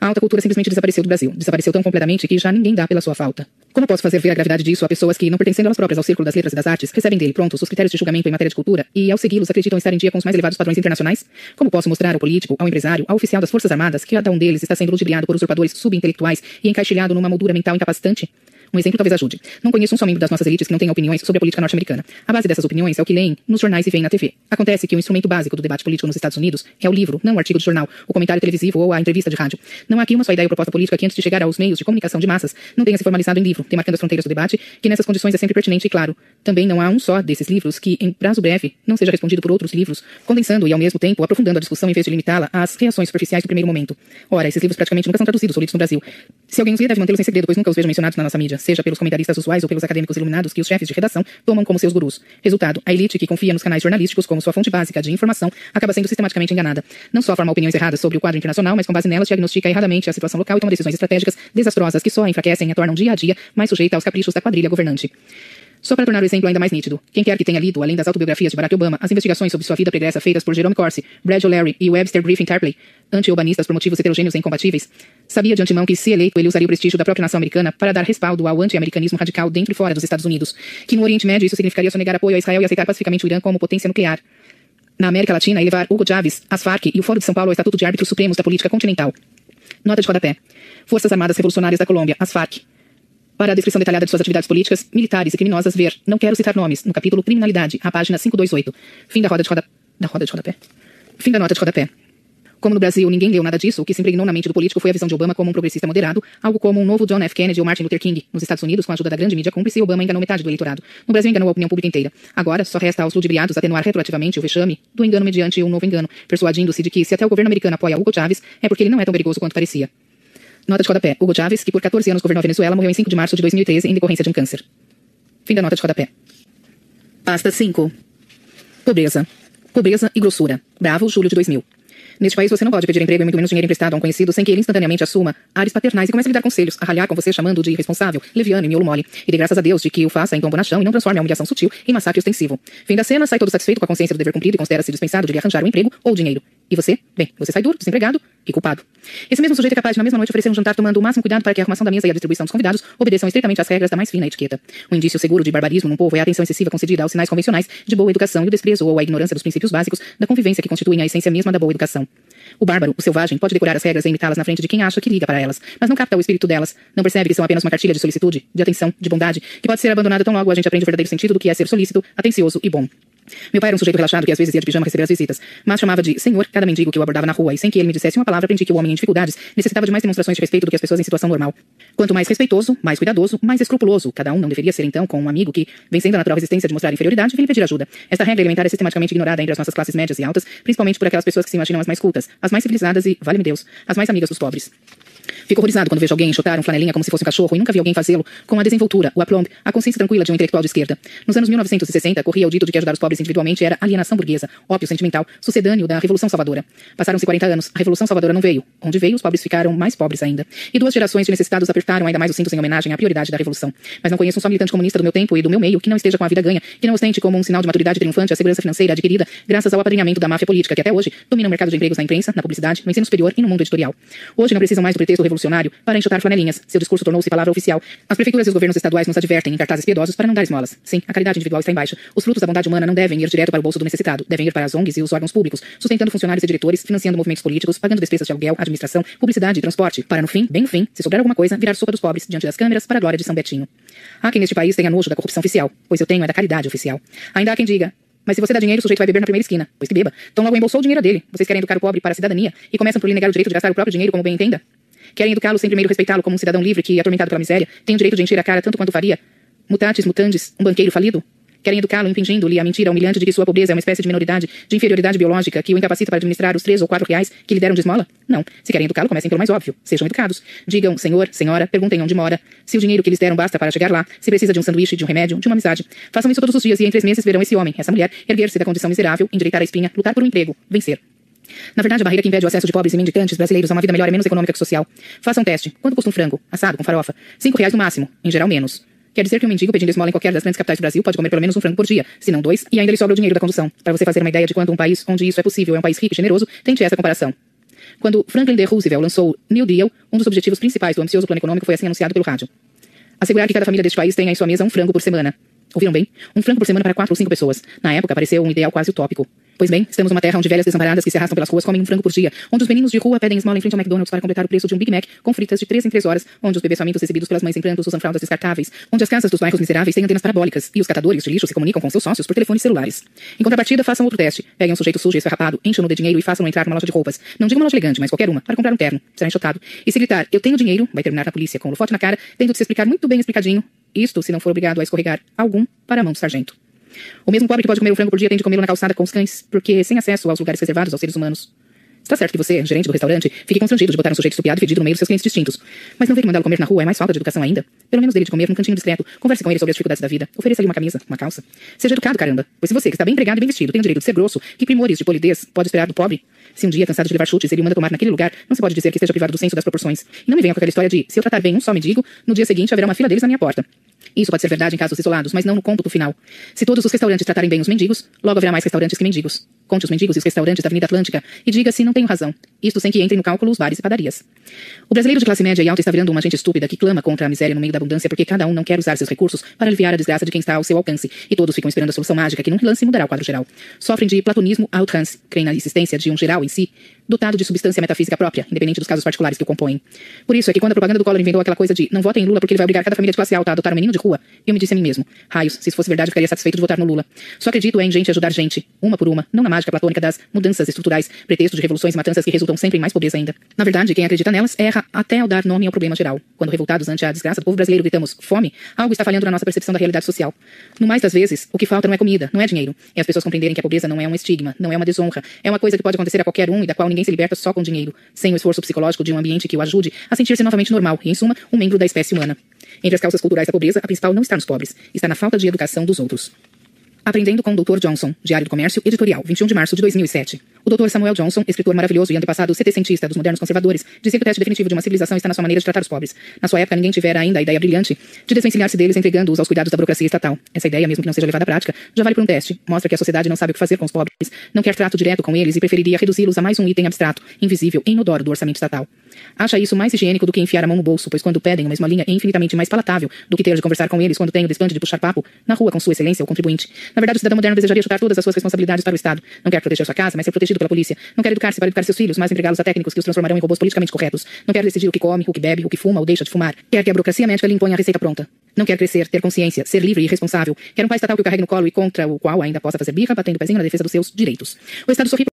A alta cultura simplesmente desapareceu do Brasil. Desapareceu tão completamente que já ninguém dá pela sua falta. Como posso fazer ver a gravidade disso a pessoas que, não pertencendo elas próprias ao círculo das letras e das artes, recebem dele prontos os critérios de julgamento em matéria de cultura e, ao segui-los, acreditam estar em dia com os mais elevados padrões internacionais? Como posso mostrar ao político, ao empresário, ao oficial das Forças Armadas que cada um deles está sendo ludibriado por usurpadores subintelectuais e encaixilhado numa moldura mental incapacitante? Um exemplo talvez ajude. Não conheço um só membro das nossas elites que não tenha opiniões sobre a política norte-americana. A base dessas opiniões é o que leem nos jornais e veem na TV. Acontece que o instrumento básico do debate político nos Estados Unidos é o livro, não o artigo de jornal, o comentário televisivo ou a entrevista de rádio. Não há aqui uma só ideia ou proposta política que antes de chegar aos meios de comunicação de massas não tenha se formalizado em livro, demarcando as fronteiras do debate, que nessas condições é sempre pertinente e claro. Também não há um só desses livros que, em prazo breve, não seja respondido por outros livros, condensando e ao mesmo tempo aprofundando a discussão em vez de limitá-la às reações superficiais do primeiro momento. Ora, esses livros praticamente nunca são traduzidos ou lidos no Brasil. Se alguém os lê, deve mantê-los em segredo, pois nunca os vejo mencionados na nossa mídia, seja pelos comentaristas usuais ou pelos acadêmicos iluminados que os chefes de redação tomam como seus gurus. Resultado, a elite que confia nos canais jornalísticos como sua fonte básica de informação acaba sendo sistematicamente enganada. Não só forma opiniões erradas sobre o quadro internacional, mas com base nelas diagnostica erradamente a situação local e toma decisões estratégicas desastrosas que só enfraquecem e a tornam dia a dia mais sujeita aos caprichos da quadrilha governante. Só para tornar o exemplo ainda mais nítido, quem quer que tenha lido, além das autobiografias de Barack Obama, as investigações sobre sua vida pregressa feitas por Jerome Corsi, Brad O'Leary e Webster Griffin Tarpley, anti-urbanistas por motivos heterogêneos e incompatíveis, sabia de antemão que, se eleito, ele usaria o prestígio da própria nação americana para dar respaldo ao anti-americanismo radical dentro e fora dos Estados Unidos, que no Oriente Médio isso significaria sonegar apoio a Israel e aceitar pacificamente o Irã como potência nuclear. Na América Latina, elevar Hugo Chávez, as Farc e o Fórum de São Paulo ao estatuto de árbitros supremos da política continental. Nota de rodapé. Forças Armadas Revolucionárias da Colômbia, as Farc. Para a descrição detalhada de suas atividades políticas, militares e criminosas, ver Não Quero Citar Nomes, no capítulo Criminalidade, a página 528. Fim da roda de rodapé. Da roda de rodapé. Fim da nota de rodapé. Como no Brasil ninguém leu nada disso, o que se impregnou na mente do político foi a visão de Obama como um progressista moderado, algo como um novo John F. Kennedy ou Martin Luther King. Nos Estados Unidos, com a ajuda da grande mídia cúmplice, Obama enganou metade do eleitorado. No Brasil, enganou a opinião pública inteira. Agora, só resta aos ludibriados atenuar retroativamente o vexame do engano mediante um novo engano, persuadindo-se de que, se até o governo americano apoia Hugo Chávez, é porque ele não é tão perigoso quanto parecia. Nota de rodapé. Hugo Chávez, que por 14 anos governou a Venezuela, morreu em 5 de março de 2013 em decorrência de um câncer. Fim da nota de rodapé. Pasta 5. Pobreza. Pobreza e grossura. Bravo, julho de 2000. Neste país você não pode pedir emprego e muito menos dinheiro emprestado a um conhecido sem que ele instantaneamente assuma ares paternais e comece a lhe dar conselhos, a ralhar com você chamando de irresponsável, leviano e miolo mole. E dê graças a Deus de que o faça em tombo na chão e não transforme a humilhação sutil em massacre ostensivo. Fim da cena, sai todo satisfeito com a consciência do dever cumprido e considera-se dispensado de lhe arranjar um emprego ou dinheiro. E você? Bem, você sai duro, desempregado e culpado. Esse mesmo sujeito é capaz de na mesma noite oferecer um jantar tomando o máximo cuidado para que a arrumação da mesa e a distribuição dos convidados obedeçam estritamente às regras da mais fina etiqueta. Um indício seguro de barbarismo num povo é a atenção excessiva concedida aos sinais convencionais de boa educação e o desprezo ou a ignorância dos princípios básicos da convivência que constituem a essência mesma da boa educação. O bárbaro, o selvagem, pode decorar as regras e imitá-las na frente de quem acha que liga para elas, mas não capta o espírito delas, não percebe que são apenas uma cartilha de solicitude, de atenção, de bondade, que pode ser abandonada tão logo a gente aprende o verdadeiro sentido do que é ser solícito, atencioso e bom. Meu pai era um sujeito relaxado que às vezes ia de pijama receber as visitas, mas chamava de senhor cada mendigo que eu abordava na rua, e sem que ele me dissesse uma palavra, aprendi que o homem em dificuldades necessitava de mais demonstrações de respeito do que as pessoas em situação normal. Quanto mais respeitoso, mais cuidadoso, mais escrupuloso, cada um não deveria ser então com um amigo que, vencendo a natural resistência de mostrar inferioridade, vem pedir ajuda. Esta regra elementar é sistematicamente ignorada entre as nossas classes médias e altas, principalmente por aquelas pessoas que se imaginam as mais cultas, as mais civilizadas e, vale-me Deus, as mais amigas dos pobres. Fico horrorizado quando vejo alguém enxotar um flanelinha como se fosse um cachorro e nunca vi alguém fazê-lo com a desenvoltura, o aplomb, a consciência tranquila de um intelectual de esquerda. Nos anos 1960, corria o dito de que ajudar os pobres individualmente era alienação burguesa, ópio sentimental, sucedâneo da Revolução Salvadora. Passaram-se 40 anos, a Revolução Salvadora não veio. Onde veio, os pobres ficaram mais pobres ainda. E duas gerações de necessitados apertaram ainda mais os cintos em homenagem à prioridade da Revolução. Mas não conheço um só militante comunista do meu tempo e do meu meio que não esteja com a vida ganha, que não ostente como um sinal de maturidade triunfante a segurança financeira adquirida graças ao apadrinhamento da máfia política que até hoje domina o mercado de empregos na imprensa, na publicidade, no ensino superior e no mundo editorial. Hoje não precisam mais do pretexto revolucionário para enxutar flanelinhas. Seu discurso tornou-se palavra oficial. As prefeituras e os governos estaduais nos advertem em cartazes piedosos para não dar esmolas. Sim, a caridade individual está em baixa. Os frutos da bondade humana não devem ir direto para o bolso do necessitado, devem ir para as ONGs e os órgãos públicos, sustentando funcionários e diretores, financiando movimentos políticos, pagando despesas de aluguel, administração, publicidade e transporte, para no fim, bem no fim, se sobrar alguma coisa, virar sopa dos pobres diante das câmeras para a glória de São Betinho. Há quem neste país tenha nojo da corrupção oficial, pois eu tenho é da caridade oficial. Ainda há quem diga, mas se você dá dinheiro, o sujeito vai beber na primeira esquina. Pois que beba. Então logo embolsou o dinheiro dele. Vocês querem educar o pobre para a cidadania e começam por lhe negar o direito de gastar o próprio dinheiro como bem entenda? Querem educá-lo sem primeiro respeitá-lo como um cidadão livre que, atormentado pela miséria, tem o direito de encher a cara tanto quanto faria? Mutatis mutandis, um banqueiro falido? Querem educá-lo impingindo-lhe a mentira humilhante de que sua pobreza é uma espécie de minoridade, de inferioridade biológica que o incapacita para administrar os três ou quatro reais que lhe deram de esmola? Não. Se querem educá-lo, comecem pelo mais óbvio. Sejam educados. Digam, senhor, senhora, perguntem onde mora. Se o dinheiro que lhes deram basta para chegar lá, se precisa de um sanduíche, de um remédio, de uma amizade. Façam isso todos os dias e em três meses verão esse homem, essa mulher, erguer-se da condição miserável, endireitar a espinha, lutar por um emprego, vencer. Na verdade, a barreira que impede o acesso de pobres e mendicantes brasileiros a uma vida melhor é menos econômica que social. Faça um teste. Quanto custa um frango? Assado, com farofa? Cinco reais no máximo. Em geral, menos. Quer dizer que um mendigo pedindo esmola em qualquer das grandes capitais do Brasil pode comer pelo menos um frango por dia, se não dois, e ainda lhe sobra o dinheiro da condução. Para você fazer uma ideia de quanto um país onde isso é possível é um país rico e generoso, tente essa comparação. Quando Franklin D. Roosevelt lançou New Deal, um dos objetivos principais do ambicioso plano econômico foi assim anunciado pelo rádio. Assegurar que cada família deste país tenha em sua mesa um frango por semana. Ouviram bem? Um frango por semana para quatro ou cinco pessoas. Na época, pareceu um ideal quase utópico. Pois bem, estamos numa terra onde velhas desamparadas que se arrastam pelas ruas comem um frango por dia, onde os meninos de rua pedem esmola em frente ao McDonald's para completar o preço de um Big Mac com fritas de 3 em 3 horas, onde os bebês recebidos pelas mães em prantos usam fraldas descartáveis, onde as casas dos bairros miseráveis têm antenas parabólicas e os catadores de lixo se comunicam com seus sócios por telefones celulares. Em contrapartida, façam outro teste. Peguem um sujeito sujo e esfarrapado, enchem-no de dinheiro e façam-no entrar numa loja de roupas. Não diga uma loja elegante, mas qualquer uma, para comprar um terno. Será enxotado. E se gritar, eu tenho dinheiro, vai terminar na polícia com o lofote na cara, tendo de se explicar muito bem explicadinho, isto se não for obrigado a escorregar algum para a mão do sargento. O mesmo pobre que pode comer um frango por dia tem de comê-lo na calçada com os cães, porque sem acesso aos lugares reservados aos seres humanos. Está certo que você, gerente do restaurante, fique constrangido de botar um sujeito estupiado e fedido no meio dos seus clientes distintos. Mas não ver que mandá-lo comer na rua é mais falta de educação ainda? Pelo menos dele de comer num cantinho discreto. Converse com ele sobre as dificuldades da vida. Ofereça-lhe uma camisa, uma calça. Seja educado, caramba. Pois se você, que está bem empregado e bem vestido, tem o direito de ser grosso, que primores de polidez pode esperar do pobre? Se um dia, cansado de levar chutes, ele manda tomar naquele lugar, não se pode dizer que esteja privado do senso das proporções. E não me venha com aquela história de, se eu tratar bem um só mendigo, no dia seguinte haverá uma fila deles na minha porta. Isso pode ser verdade em casos isolados, mas não no cômputo final. Se todos os restaurantes tratarem bem os mendigos, logo haverá mais restaurantes que mendigos. Conte os mendigos e os restaurantes da Avenida Atlântica e diga se não tenho razão. Isto sem que entrem no cálculo os bares e padarias. O brasileiro de classe média e alta está virando uma gente estúpida que clama contra a miséria no meio da abundância porque cada um não quer usar seus recursos para aliviar a desgraça de quem está ao seu alcance e todos ficam esperando a solução mágica que num lance mudará o quadro geral. Sofrem de platonismo à outrance, creem na existência de um geral em si, dotado de substância metafísica própria, independente dos casos particulares que o compõem. Por isso é que quando a propaganda do Collor inventou aquela coisa de não votem em Lula porque ele vai obrigar cada família de classe alta a adotar um menino de rua, eu me disse a mim mesmo, raios, se isso fosse verdade eu ficaria satisfeito de votar no Lula. Só acredito em gente ajudar gente, uma por uma, não na mágica platônica das mudanças estruturais, pretexto de revoluções e matanças que resultam sempre em mais pobreza ainda. Na verdade, quem acredita nelas erra até ao dar nome ao problema geral. Quando revoltados ante a desgraça do povo brasileiro gritamos fome, algo está falhando na nossa percepção da realidade social. No mais das vezes, o que falta não é comida, não é dinheiro. É as pessoas compreenderem que a pobreza não é um estigma, não é uma desonra, é uma coisa que pode acontecer a qualquer um e da qual ninguém se liberta só com dinheiro, sem o esforço psicológico de um ambiente que o ajude a sentir-se novamente normal e, em suma, um membro da espécie humana. Entre as causas culturais da pobreza, a principal não está nos pobres, está na falta de educação dos outros. Aprendendo com o Dr. Johnson, Diário do Comércio, editorial, 21 de março de 2007. O Dr. Samuel Johnson, escritor maravilhoso e antepassado setecentista dos modernos conservadores, dizia que o teste definitivo de uma civilização está na sua maneira de tratar os pobres. Na sua época, ninguém tivera ainda a ideia brilhante de desvencilhar-se deles entregando-os aos cuidados da burocracia estatal. Essa ideia, mesmo que não seja levada à prática, já vale por um teste. Mostra que a sociedade não sabe o que fazer com os pobres, não quer trato direto com eles e preferiria reduzi-los a mais um item abstrato, invisível e inodoro do orçamento estatal. Acha isso mais higiênico do que enfiar a mão no bolso, pois quando pedem uma esmolinha é infinitamente mais palatável do que ter de conversar com eles quando tem o despante de puxar papo na rua com sua excelência, o contribuinte. Na verdade, o cidadão moderno desejaria chutar todas as suas responsabilidades para o Estado. Não quer proteger sua casa, mas ser protegido pela polícia. Não quer educar-se para educar seus filhos, mas entregá-los a técnicos que os transformarão em robôs politicamente corretos. Não quer decidir o que come, o que bebe, o que fuma ou deixa de fumar. Quer que a burocracia médica lhe imponha a receita pronta. Não quer crescer, ter consciência, ser livre e responsável. Quer um pai estatal que o carregue no colo e contra o qual ainda possa fazer birra, batendo o pezinho na defesa dos seus direitos. O Estado sorri